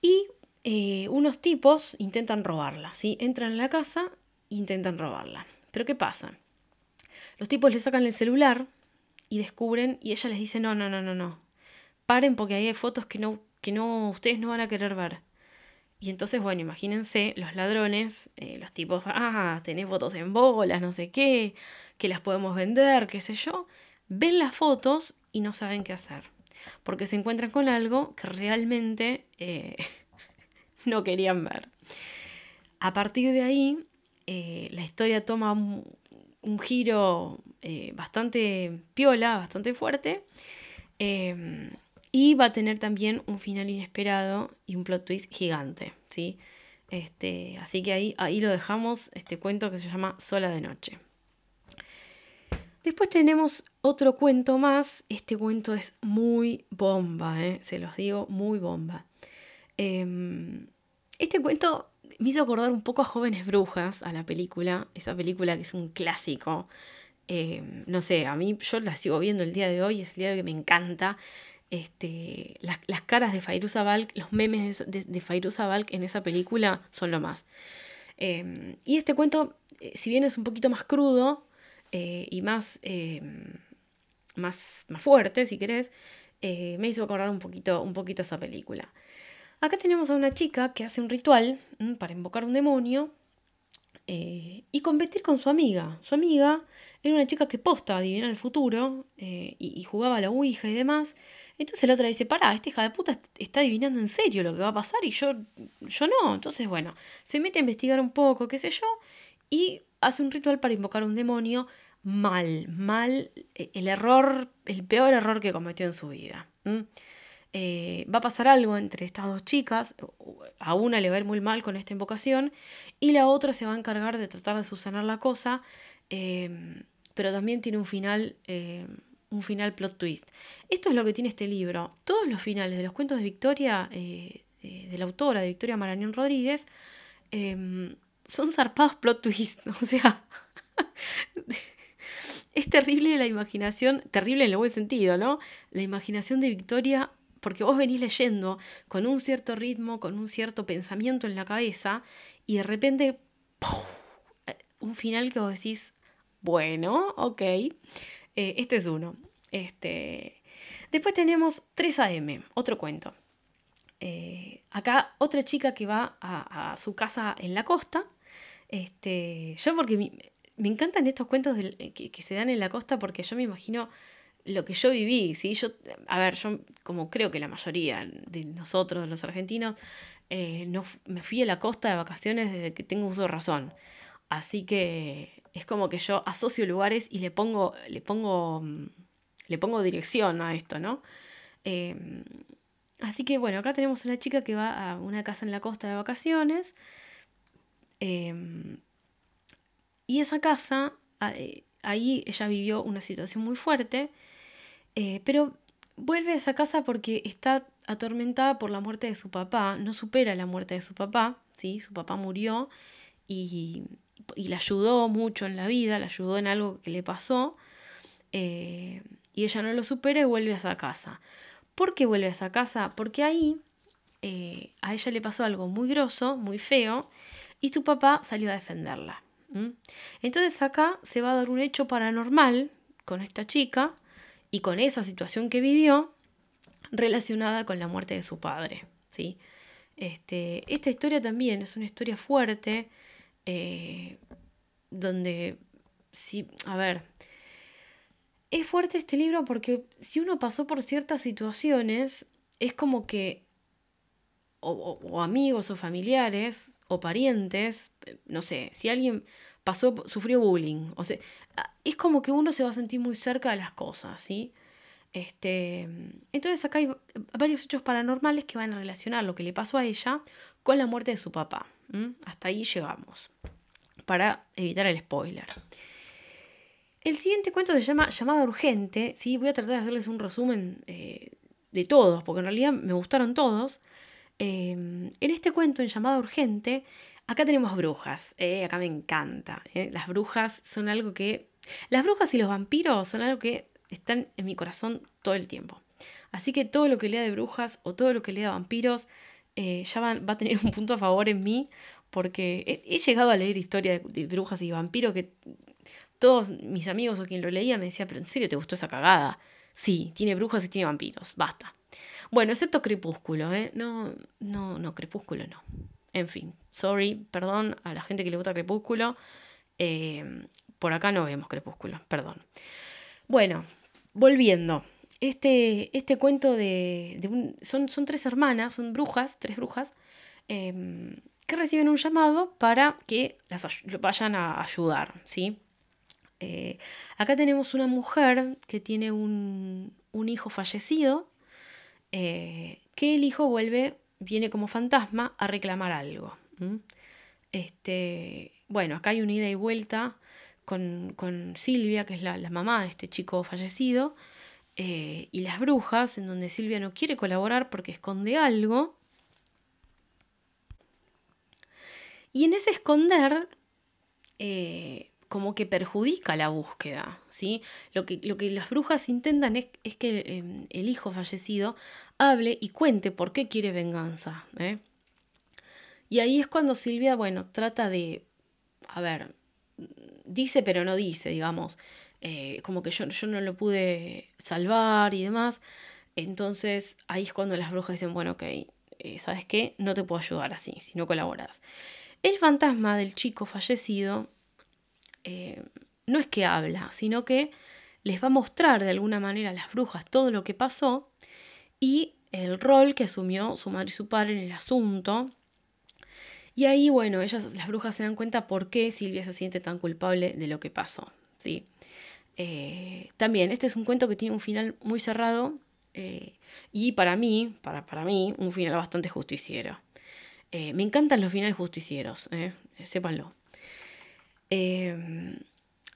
Y eh, unos tipos intentan robarla, ¿sí? Entran en la casa intentan robarla. Pero ¿qué pasa? Los tipos le sacan el celular y descubren y ella les dice, no, no, no, no, no. Paren porque ahí hay fotos que no, que no, ustedes no van a querer ver. Y entonces, bueno, imagínense los ladrones, eh, los tipos, ah, tenés fotos en bolas, no sé qué, que las podemos vender, qué sé yo. Ven las fotos y no saben qué hacer. Porque se encuentran con algo que realmente eh, no querían ver. A partir de ahí, eh, la historia toma giro eh, bastante piola, bastante fuerte. Em, y va a tener también un final inesperado y un plot twist gigante, ¿sí? Este, así que ahí, ahí lo dejamos, este cuento que se llama Sola de Noche. Después tenemos otro cuento más. Este cuento es muy bomba, ¿eh? se los digo, muy bomba. Em, este cuento me hizo acordar un poco a Jóvenes Brujas, a la película, esa película que es un clásico. Eh, no sé, a mí yo la sigo viendo el día de hoy, es el día que me encanta. Este, las, caras de Fairuza Balk, los memes de, de, Balk en esa película son lo más. Em, y este cuento, eh, si bien es un poquito más crudo eh, y más, más, más fuerte, si querés, eh, me hizo acordar un poquito, un poquito esa película. Acá tenemos a una chica que hace un ritual para invocar un demonio eh, y competir con su amiga. Su amiga era una chica que posta adivinar el futuro eh, y, jugaba a la Ouija y demás. Entonces la otra dice, pará, esta hija de puta está adivinando en serio lo que va a pasar y yo, yo no. Entonces, bueno, se mete a investigar un poco, qué sé yo, y hace un ritual para invocar un demonio mal, mal, e, el error, el peor error que cometió en su vida. Eh, va a pasar algo entre estas dos chicas, a una le va a ir muy mal con esta invocación y la otra se va a encargar de tratar de subsanar la cosa, em, pero también tiene un final, em, un final plot twist. Esto es lo que tiene este libro. Todos los finales de los cuentos de Victoria, eh, eh, de la autora de Victoria Marañón Rodríguez, em, son zarpados plot twist, o sea... es terrible la imaginación, terrible en el buen sentido, ¿no? La imaginación de Victoria porque vos venís leyendo con un cierto ritmo, con un cierto pensamiento en la cabeza, y de repente, un final que vos decís, bueno, ok, eh, este es uno. Este... Después tenemos 3 AM, otro cuento. Eh, acá otra chica que va a, su casa en la costa. Este, yo porque me, encantan estos cuentos que, que, se dan en la costa porque yo me imagino lo que yo viví, ¿sí? Yo, a ver, yo como creo que la mayoría de nosotros, los argentinos, eh, no, me fui a la costa de vacaciones desde que tengo uso de razón. Así que es como que yo asocio lugares y le pongo, le pongo, le pongo dirección a esto, ¿no? Em, así que bueno, acá tenemos una chica que va a una casa en la costa de vacaciones. Em, y esa casa, eh, ahí ella vivió una situación muy fuerte eh, pero vuelve a esa casa porque está atormentada por la muerte de su papá, no supera la muerte de su papá, ¿sí? su papá murió y, y la ayudó mucho en la vida, la ayudó en algo que le pasó, eh, y ella no lo supera y vuelve a esa casa. ¿Por qué vuelve a esa casa? Porque ahí eh, a ella le pasó algo muy grosso, muy feo, y su papá salió a defenderla. Entonces acá se va a dar un hecho paranormal con esta chica, y con esa situación que vivió relacionada con la muerte de su padre. ¿sí? Este, esta historia también es una historia fuerte, eh, donde, si, a ver, es fuerte este libro porque si uno pasó por ciertas situaciones, es como que o, amigos o familiares o parientes, no sé, si alguien pasó, sufrió bullying. O sea, es como que uno se va a sentir muy cerca de las cosas, ¿sí? Este, entonces acá hay varios hechos paranormales que van a relacionar lo que le pasó a ella con la muerte de su papá. Hasta ahí llegamos, para evitar el spoiler. El siguiente cuento se llama Llamada Urgente. ¿sí? Voy a tratar de hacerles un resumen eh, de todos, porque en realidad me gustaron todos. Eh, en este cuento, en Llamada Urgente, Acá tenemos brujas, eh, acá me encanta. Eh. Las brujas son algo que... Las brujas y los vampiros son algo que están en mi corazón todo el tiempo. Así que todo lo que lea de brujas o todo lo que lea de vampiros eh, ya va, a tener un punto a favor en mí porque he, llegado a leer historias de, brujas y vampiros que todos mis amigos o quien lo leía me decía, pero ¿en serio te gustó esa cagada? Sí, tiene brujas y tiene vampiros, basta. Bueno, excepto Crepúsculo, ¿eh? No, no, no, Crepúsculo no. En fin, sorry, perdón a la gente que le gusta Crepúsculo. Eh, por acá no vemos Crepúsculo, perdón. Bueno, volviendo. Este, este cuento de, son, son, tres hermanas, son brujas, tres brujas, em, que reciben un llamado para que las vayan a ayudar, ¿sí? Eh, acá tenemos una mujer que tiene un, un hijo fallecido, eh, que el hijo vuelve viene como fantasma a reclamar algo. Este, bueno, acá hay una ida y vuelta con, Silvia, que es la, mamá de este chico fallecido, eh, y las brujas, en donde Silvia no quiere colaborar porque esconde algo. Y en ese esconder, eh, como que perjudica la búsqueda, ¿sí? Lo que, lo que las brujas intentan es, que em, el hijo fallecido hable y cuente por qué quiere venganza, ¿eh? Y ahí es cuando Silvia, bueno, trata de, a ver, dice pero no dice, digamos, eh, como que yo, yo no lo pude salvar y demás. Entonces ahí es cuando las brujas dicen, bueno, ok, eh, ¿sabes qué? No te puedo ayudar así, si no colaboras. El fantasma del chico fallecido eh, no es que habla, sino que les va a mostrar de alguna manera a las brujas todo lo que pasó y el rol que asumió su madre y su padre en el asunto. Y ahí, bueno, ellas, las brujas se dan cuenta por qué Silvia se siente tan culpable de lo que pasó. ¿sí? Eh, también, este es un cuento que tiene un final muy cerrado eh, y para mí, para, para mí, un final bastante justiciero. Me encantan los finales justicieros, eh, sépanlo.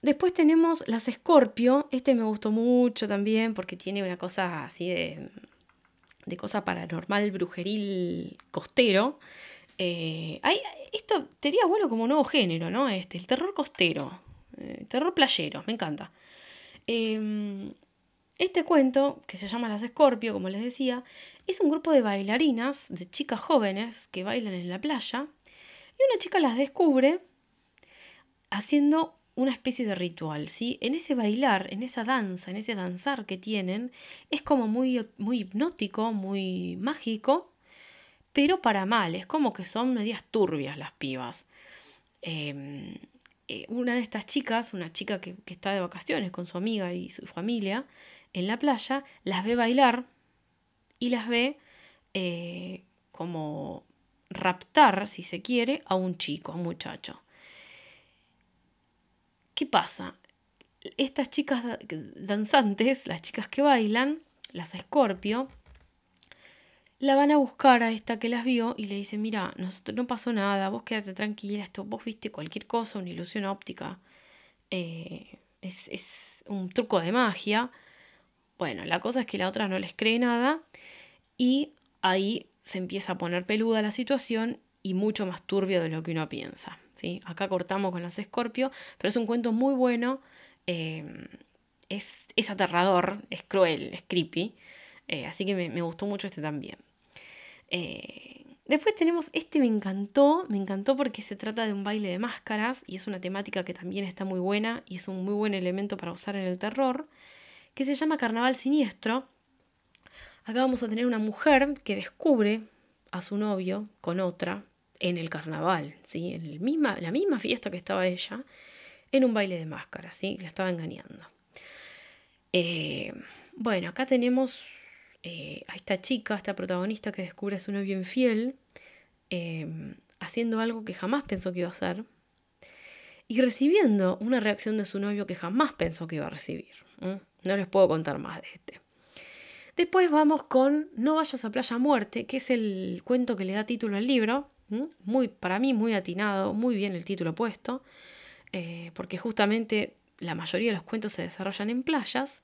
después tenemos las Escorpio. Este me gustó mucho también porque tiene una cosa así de, de cosa paranormal, brujeril, costero. Hay, esto sería bueno como nuevo género, ¿no? Este, el terror costero, terror playero, me encanta. Este cuento, que se llama Las Escorpio, como les decía, es un grupo de bailarinas, de chicas jóvenes que bailan en la playa, y una chica las descubre haciendo una especie de ritual, ¿sí? En ese bailar, en esa danza, en ese danzar que tienen, es como muy, muy hipnótico, muy mágico, pero para mal, es como que son medias turbias las pibas. Em, eh, una de estas chicas, una chica que, que, está de vacaciones con su amiga y su familia, en la playa, las ve bailar y las ve eh, como raptar, si se quiere, a un chico, a un muchacho. ¿Qué pasa? Estas chicas danzantes, las chicas que bailan, las Escorpio, la van a buscar a esta que las vio y le dicen, mira, no, pasó nada, vos quédate tranquila, esto, vos viste cualquier cosa, una ilusión óptica, eh, es, es, un truco de magia, bueno, la cosa es que la otra no les cree nada y ahí se empieza a poner peluda la situación y mucho más turbio de lo que uno piensa. ¿Sí? Acá cortamos con las Escorpio, pero es un cuento muy bueno, em, es, es, aterrador, es cruel, es creepy, eh, así que me, gustó mucho este también. Eh, después tenemos, este me encantó, me encantó porque se trata de un baile de máscaras y es una temática que también está muy buena y es un muy buen elemento para usar en el terror que se llama Carnaval Siniestro. Acá vamos a tener una mujer que descubre a su novio con otra en el carnaval, ¿sí? en la misma fiesta que estaba ella, en un baile de máscaras, ¿sí? la estaba engañando. Eh, bueno, acá tenemos eh, a esta chica, a esta protagonista que descubre a su novio infiel, eh, haciendo algo que jamás pensó que iba a hacer y recibiendo una reacción de su novio que jamás pensó que iba a recibir. No les puedo contar más de este. Después vamos con No vayas a Playa Muerte, que es el cuento que le da título al libro. Muy, para mí muy atinado, muy bien el título puesto, eh, porque justamente la mayoría de los cuentos se desarrollan en playas.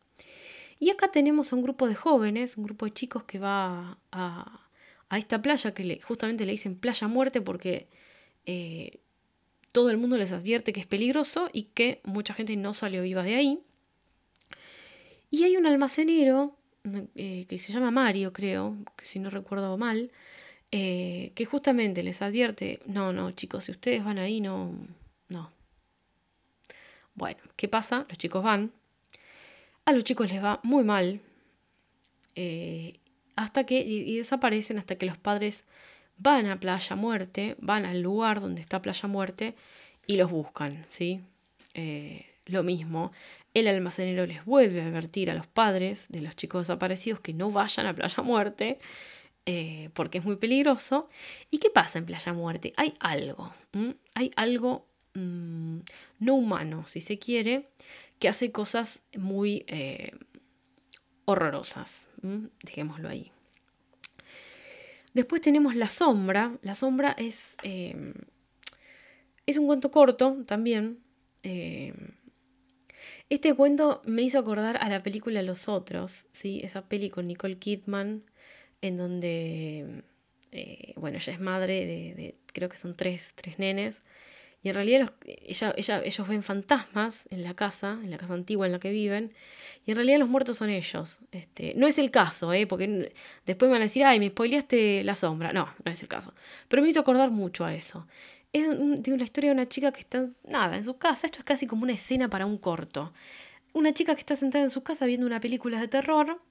Y acá tenemos a un grupo de jóvenes, un grupo de chicos que va a, esta playa que justamente le dicen Playa Muerte porque eh, todo el mundo les advierte que es peligroso y que mucha gente no salió viva de ahí. Y hay un almacenero eh, que se llama Mario, creo, si no recuerdo mal, eh, que justamente les advierte, no, no, chicos, si ustedes van ahí, no, no. Bueno, ¿qué pasa? Los chicos van, a los chicos les va muy mal, eh, hasta que, y, desaparecen hasta que los padres van a Playa Muerte, van al lugar donde está Playa Muerte y los buscan, ¿sí? lo mismo, el almacenero les vuelve a advertir a los padres de los chicos desaparecidos que no vayan a Playa Muerte eh, porque es muy peligroso. ¿Y qué pasa en Playa Muerte? Hay algo, hay algo mm, no humano, si se quiere, que hace cosas muy eh, horrorosas. Dejémoslo ahí. Después tenemos La Sombra. La Sombra es, eh, es un cuento corto también. Este cuento me hizo acordar a la película Los Otros, ¿sí? esa peli con Nicole Kidman, en donde, eh, bueno, ella es madre de, creo que son tres, tres nenes, y en realidad ella, ellos ven fantasmas en la casa, en la casa antigua en la que viven, y en realidad los muertos son ellos. Este, no es el caso, ¿eh? porque después me van a decir, ay, me spoileaste la sombra. No, no es el caso. Pero me hizo acordar mucho a eso. Es de una historia de una chica que está, nada, en su casa. Esto es casi como una escena para un corto. Una chica que está sentada en su casa viendo una película de terror.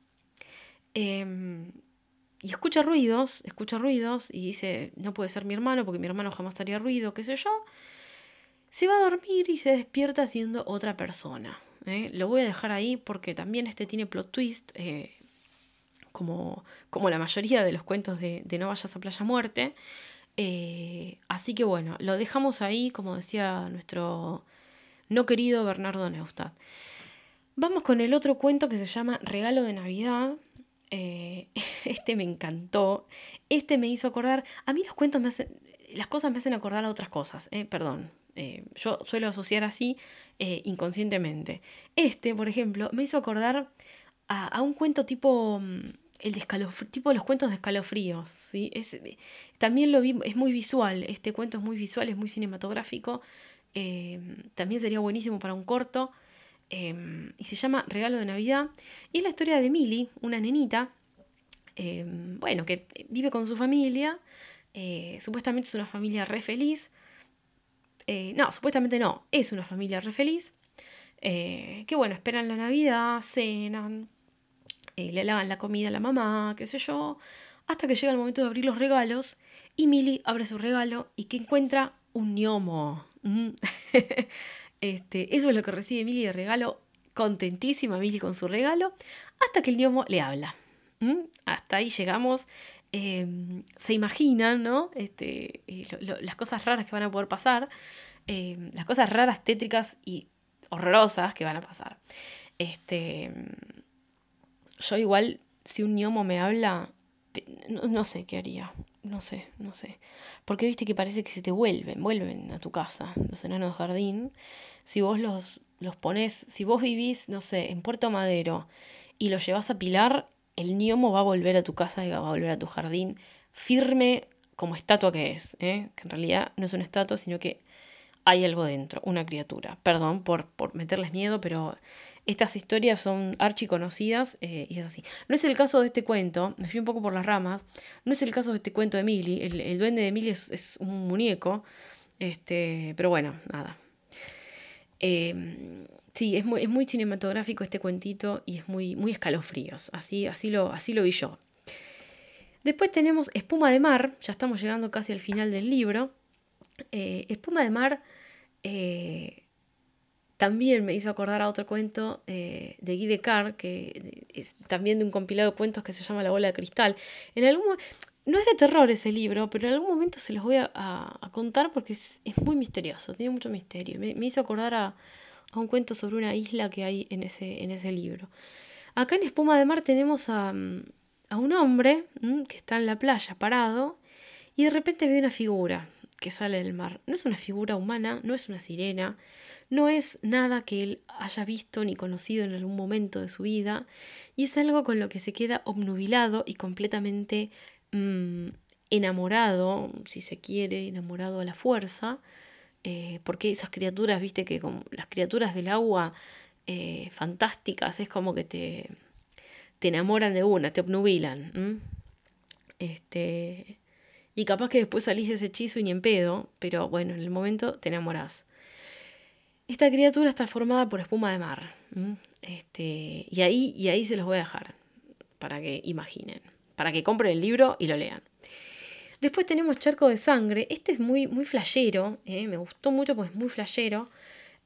Em, y escucha ruidos, escucha ruidos y dice, no puede ser mi hermano porque mi hermano jamás haría ruido, qué sé yo. Se va a dormir y se despierta siendo otra persona. ¿eh? Lo voy a dejar ahí porque también este tiene plot twist, eh, como, como, la mayoría de los cuentos de, No vayas a Playa Muerte. Eh, así que bueno, lo dejamos ahí, como decía nuestro no querido Bernardo Neustadt. Vamos con el otro cuento que se llama Regalo de Navidad, eh, este me encantó. Este me hizo acordar. A mí los cuentos me hacen. Las cosas me hacen acordar a otras cosas. Eh, perdón. Eh, yo suelo asociar así inconscientemente. Este, por ejemplo, me hizo acordar a, un cuento tipo. Mm, el de tipo los cuentos de escalofríos. ¿sí? Es, también lo vi, es muy visual. Este cuento es muy visual, es muy cinematográfico. también sería buenísimo para un corto. Em, y se llama Regalo de Navidad. Y es la historia de Millie, una nenita, em, bueno, que vive con su familia. Eh, supuestamente es una familia re feliz. Eh, no, supuestamente no, es una familia re feliz. Eh, que bueno, esperan la Navidad, cenan, le lavan la comida a la mamá, qué sé yo. Hasta que llega el momento de abrir los regalos. Y Millie abre su regalo y que encuentra un gnomo. Mm. Este, eso es lo que recibe Milly de regalo. Contentísima Milly con su regalo. Hasta que el gnomo le habla. Hasta ahí llegamos. Em, se imaginan, ¿no? Este, las cosas raras que van a poder pasar. Em, las cosas raras, tétricas y horrorosas que van a pasar. Este, yo igual, si un gnomo me habla, no, sé qué haría. No sé, no sé. Porque viste que parece que se te vuelven, vuelven a tu casa, los enanos jardín si vos los, los pones, si vos vivís, no sé, en Puerto Madero y los llevas a Pilar, el gnomo va a volver a tu casa y va a volver a tu jardín firme como estatua que es, ¿eh? que en realidad no es una estatua, sino que hay algo dentro, una criatura. Perdón por, por meterles miedo, pero estas historias son archiconocidas eh, y es así. No es el caso de este cuento, me fui un poco por las ramas, no es el caso de este cuento de Emily, el, duende de Emily es, es, un muñeco, este, pero bueno, nada, Em, sí, es muy, cinematográfico este cuentito y es muy, muy escalofríos. Así, así, lo, así lo vi yo. Después tenemos Espuma de Mar, ya estamos llegando casi al final del libro. Eh, Espuma de Mar eh, también me hizo acordar a otro cuento eh, de Guy Descartes, que también de un compilado de cuentos que se llama La bola de cristal. En algún no es de terror ese libro, pero en algún momento se los voy a, contar porque es, muy misterioso, tiene mucho misterio. Me, hizo acordar a, un cuento sobre una isla que hay en ese, en ese libro. Acá en Espuma de Mar tenemos a, un hombre que está en la playa parado y de repente ve una figura que sale del mar. No es una figura humana, no es una sirena, no es nada que él haya visto ni conocido en algún momento de su vida y es algo con lo que se queda obnubilado y completamente Mm, enamorado, si se quiere, enamorado a la fuerza, eh, porque esas criaturas, viste que como las criaturas del agua eh, fantásticas es como que te, te enamoran de una, te obnubilan. Este, y capaz que después salís de ese hechizo y ni en pedo, pero bueno, en el momento te enamorás. Esta criatura está formada por espuma de mar. Este, y, ahí, y ahí se los voy a dejar para que imaginen para que compren el libro y lo lean. Después tenemos Charco de Sangre. Este es muy, muy flashero, eh, me gustó mucho porque es muy flashero.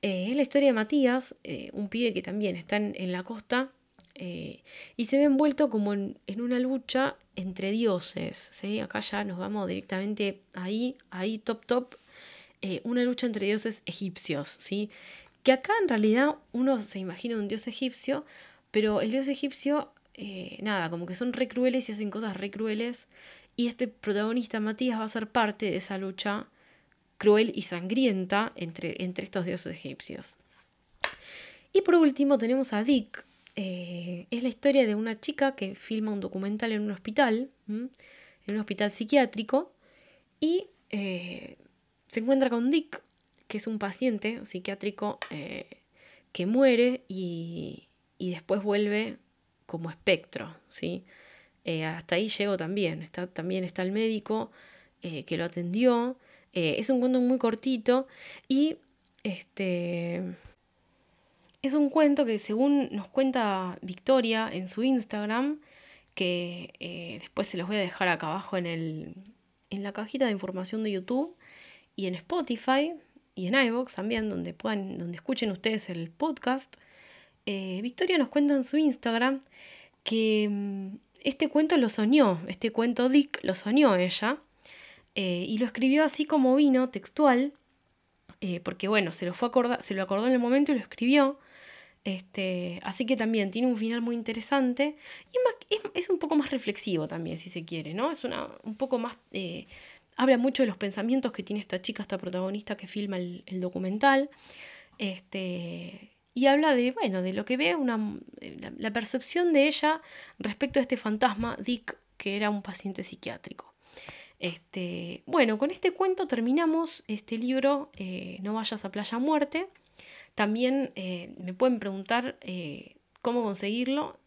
Eh, es la historia de Matías, eh, un pibe que también está en, la costa y se ve envuelto como en, una lucha entre dioses. ¿sí? Acá ya nos vamos directamente ahí, ahí top top, una lucha entre dioses egipcios. ¿sí? Que acá en realidad uno se imagina un dios egipcio, pero el dios egipcio eh, nada, como que son re crueles y hacen cosas re crueles. Y este protagonista, Matías, va a ser parte de esa lucha cruel y sangrienta entre, entre estos dioses egipcios. Y por último tenemos a Dick. Eh, es la historia de una chica que filma un documental en un hospital, en un hospital psiquiátrico, y eh, se encuentra con Dick, que es un paciente psiquiátrico que muere y, después vuelve como espectro, ¿sí? Eh, hasta ahí llego también. Está, también está el médico eh, que lo atendió. es un cuento muy cortito y este, es un cuento que según nos cuenta Victoria en su Instagram, que después se los voy a dejar acá abajo en, el, en la cajita de información de YouTube y en Spotify, y en iVoox también, donde, puedan, donde escuchen ustedes el podcast, eh, Victoria nos cuenta en su Instagram que mm, este cuento lo soñó, este cuento Dick lo soñó ella, eh, y lo escribió así como vino, textual, eh, porque bueno, se lo, fue se lo acordó en el momento y lo escribió. Este, así que también tiene un final muy interesante y es, un poco más reflexivo también, si se quiere, ¿no? Es una, un poco más habla mucho de los pensamientos que tiene esta chica, esta protagonista que filma el, documental. Este, y habla de, bueno, de lo que ve, una, la, percepción de ella respecto a este fantasma, Dick, que era un paciente psiquiátrico. Este, bueno, con este cuento terminamos este libro, eh, No vayas a Playa Muerte. También eh, me pueden preguntar eh, cómo conseguirlo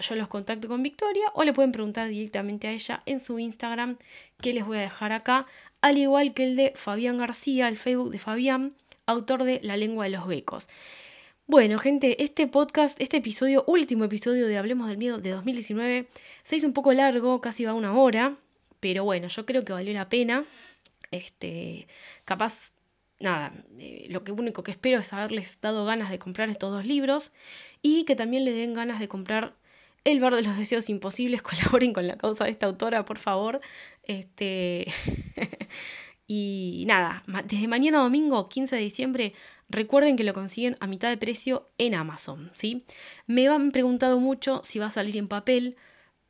yo los contacto con Victoria o le pueden preguntar directamente a ella en su Instagram que les voy a dejar acá, al igual que el de Fabián García, el Facebook de Fabián, autor de La lengua de los becos. Bueno, gente, este podcast, este episodio, último episodio de Hablemos del Miedo de 2019, se hizo un poco largo, casi va una hora, pero bueno, yo creo que valió la pena. Este, capaz, nada, eh, lo que único que espero es haberles dado ganas de comprar estos dos libros y que también les den ganas de comprar el Bar de los Deseos Imposibles, colaboren con la causa de esta autora, por favor. Este... y nada, desde mañana domingo, 15 de diciembre, recuerden que lo consiguen a mitad de precio en Amazon, ¿sí? Me han preguntado mucho si va a salir en papel.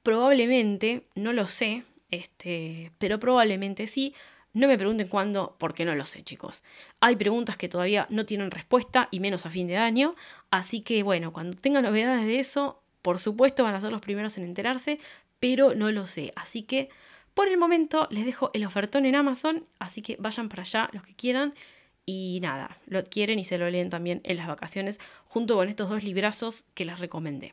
Probablemente, no lo sé, este, pero probablemente sí. No me pregunten cuándo, porque no lo sé, chicos. Hay preguntas que todavía no tienen respuesta, y menos a fin de año. Así que bueno, cuando tenga novedades de eso, por supuesto van a ser los primeros en enterarse, pero no lo sé. Así que por el momento les dejo el ofertón en Amazon, así que vayan para allá los que quieran. Y nada, lo adquieren y se lo leen también en las vacaciones, junto con estos dos librazos que les recomendé.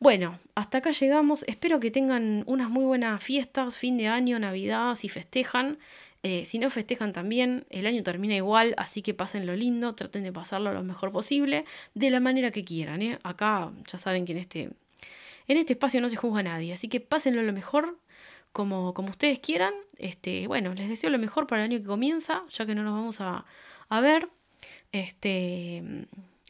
Bueno, hasta acá llegamos. Espero que tengan unas muy buenas fiestas, fin de año, Navidad, si festejan. Eh, si no festejan también, el año termina igual, así que pasen lo lindo, traten de pasarlo lo mejor posible, de la manera que quieran. ¿eh? Acá ya saben que en este, en este espacio no se juzga a nadie, así que pásenlo lo mejor, como, como ustedes quieran. Este, bueno, les deseo lo mejor para el año que comienza, ya que no nos vamos a, ver. Este,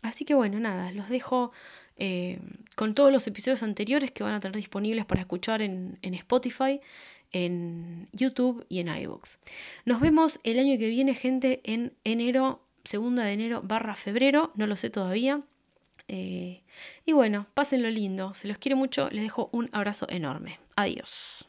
así que bueno, nada, los dejo eh, con todos los episodios anteriores que van a tener disponibles para escuchar en, en Spotify en YouTube y en iVoox. Nos vemos el año que viene, gente, en enero, segunda de enero barra febrero, no lo sé todavía. Eh, y bueno, pásenlo lindo, se los quiere mucho, les dejo un abrazo enorme. Adiós.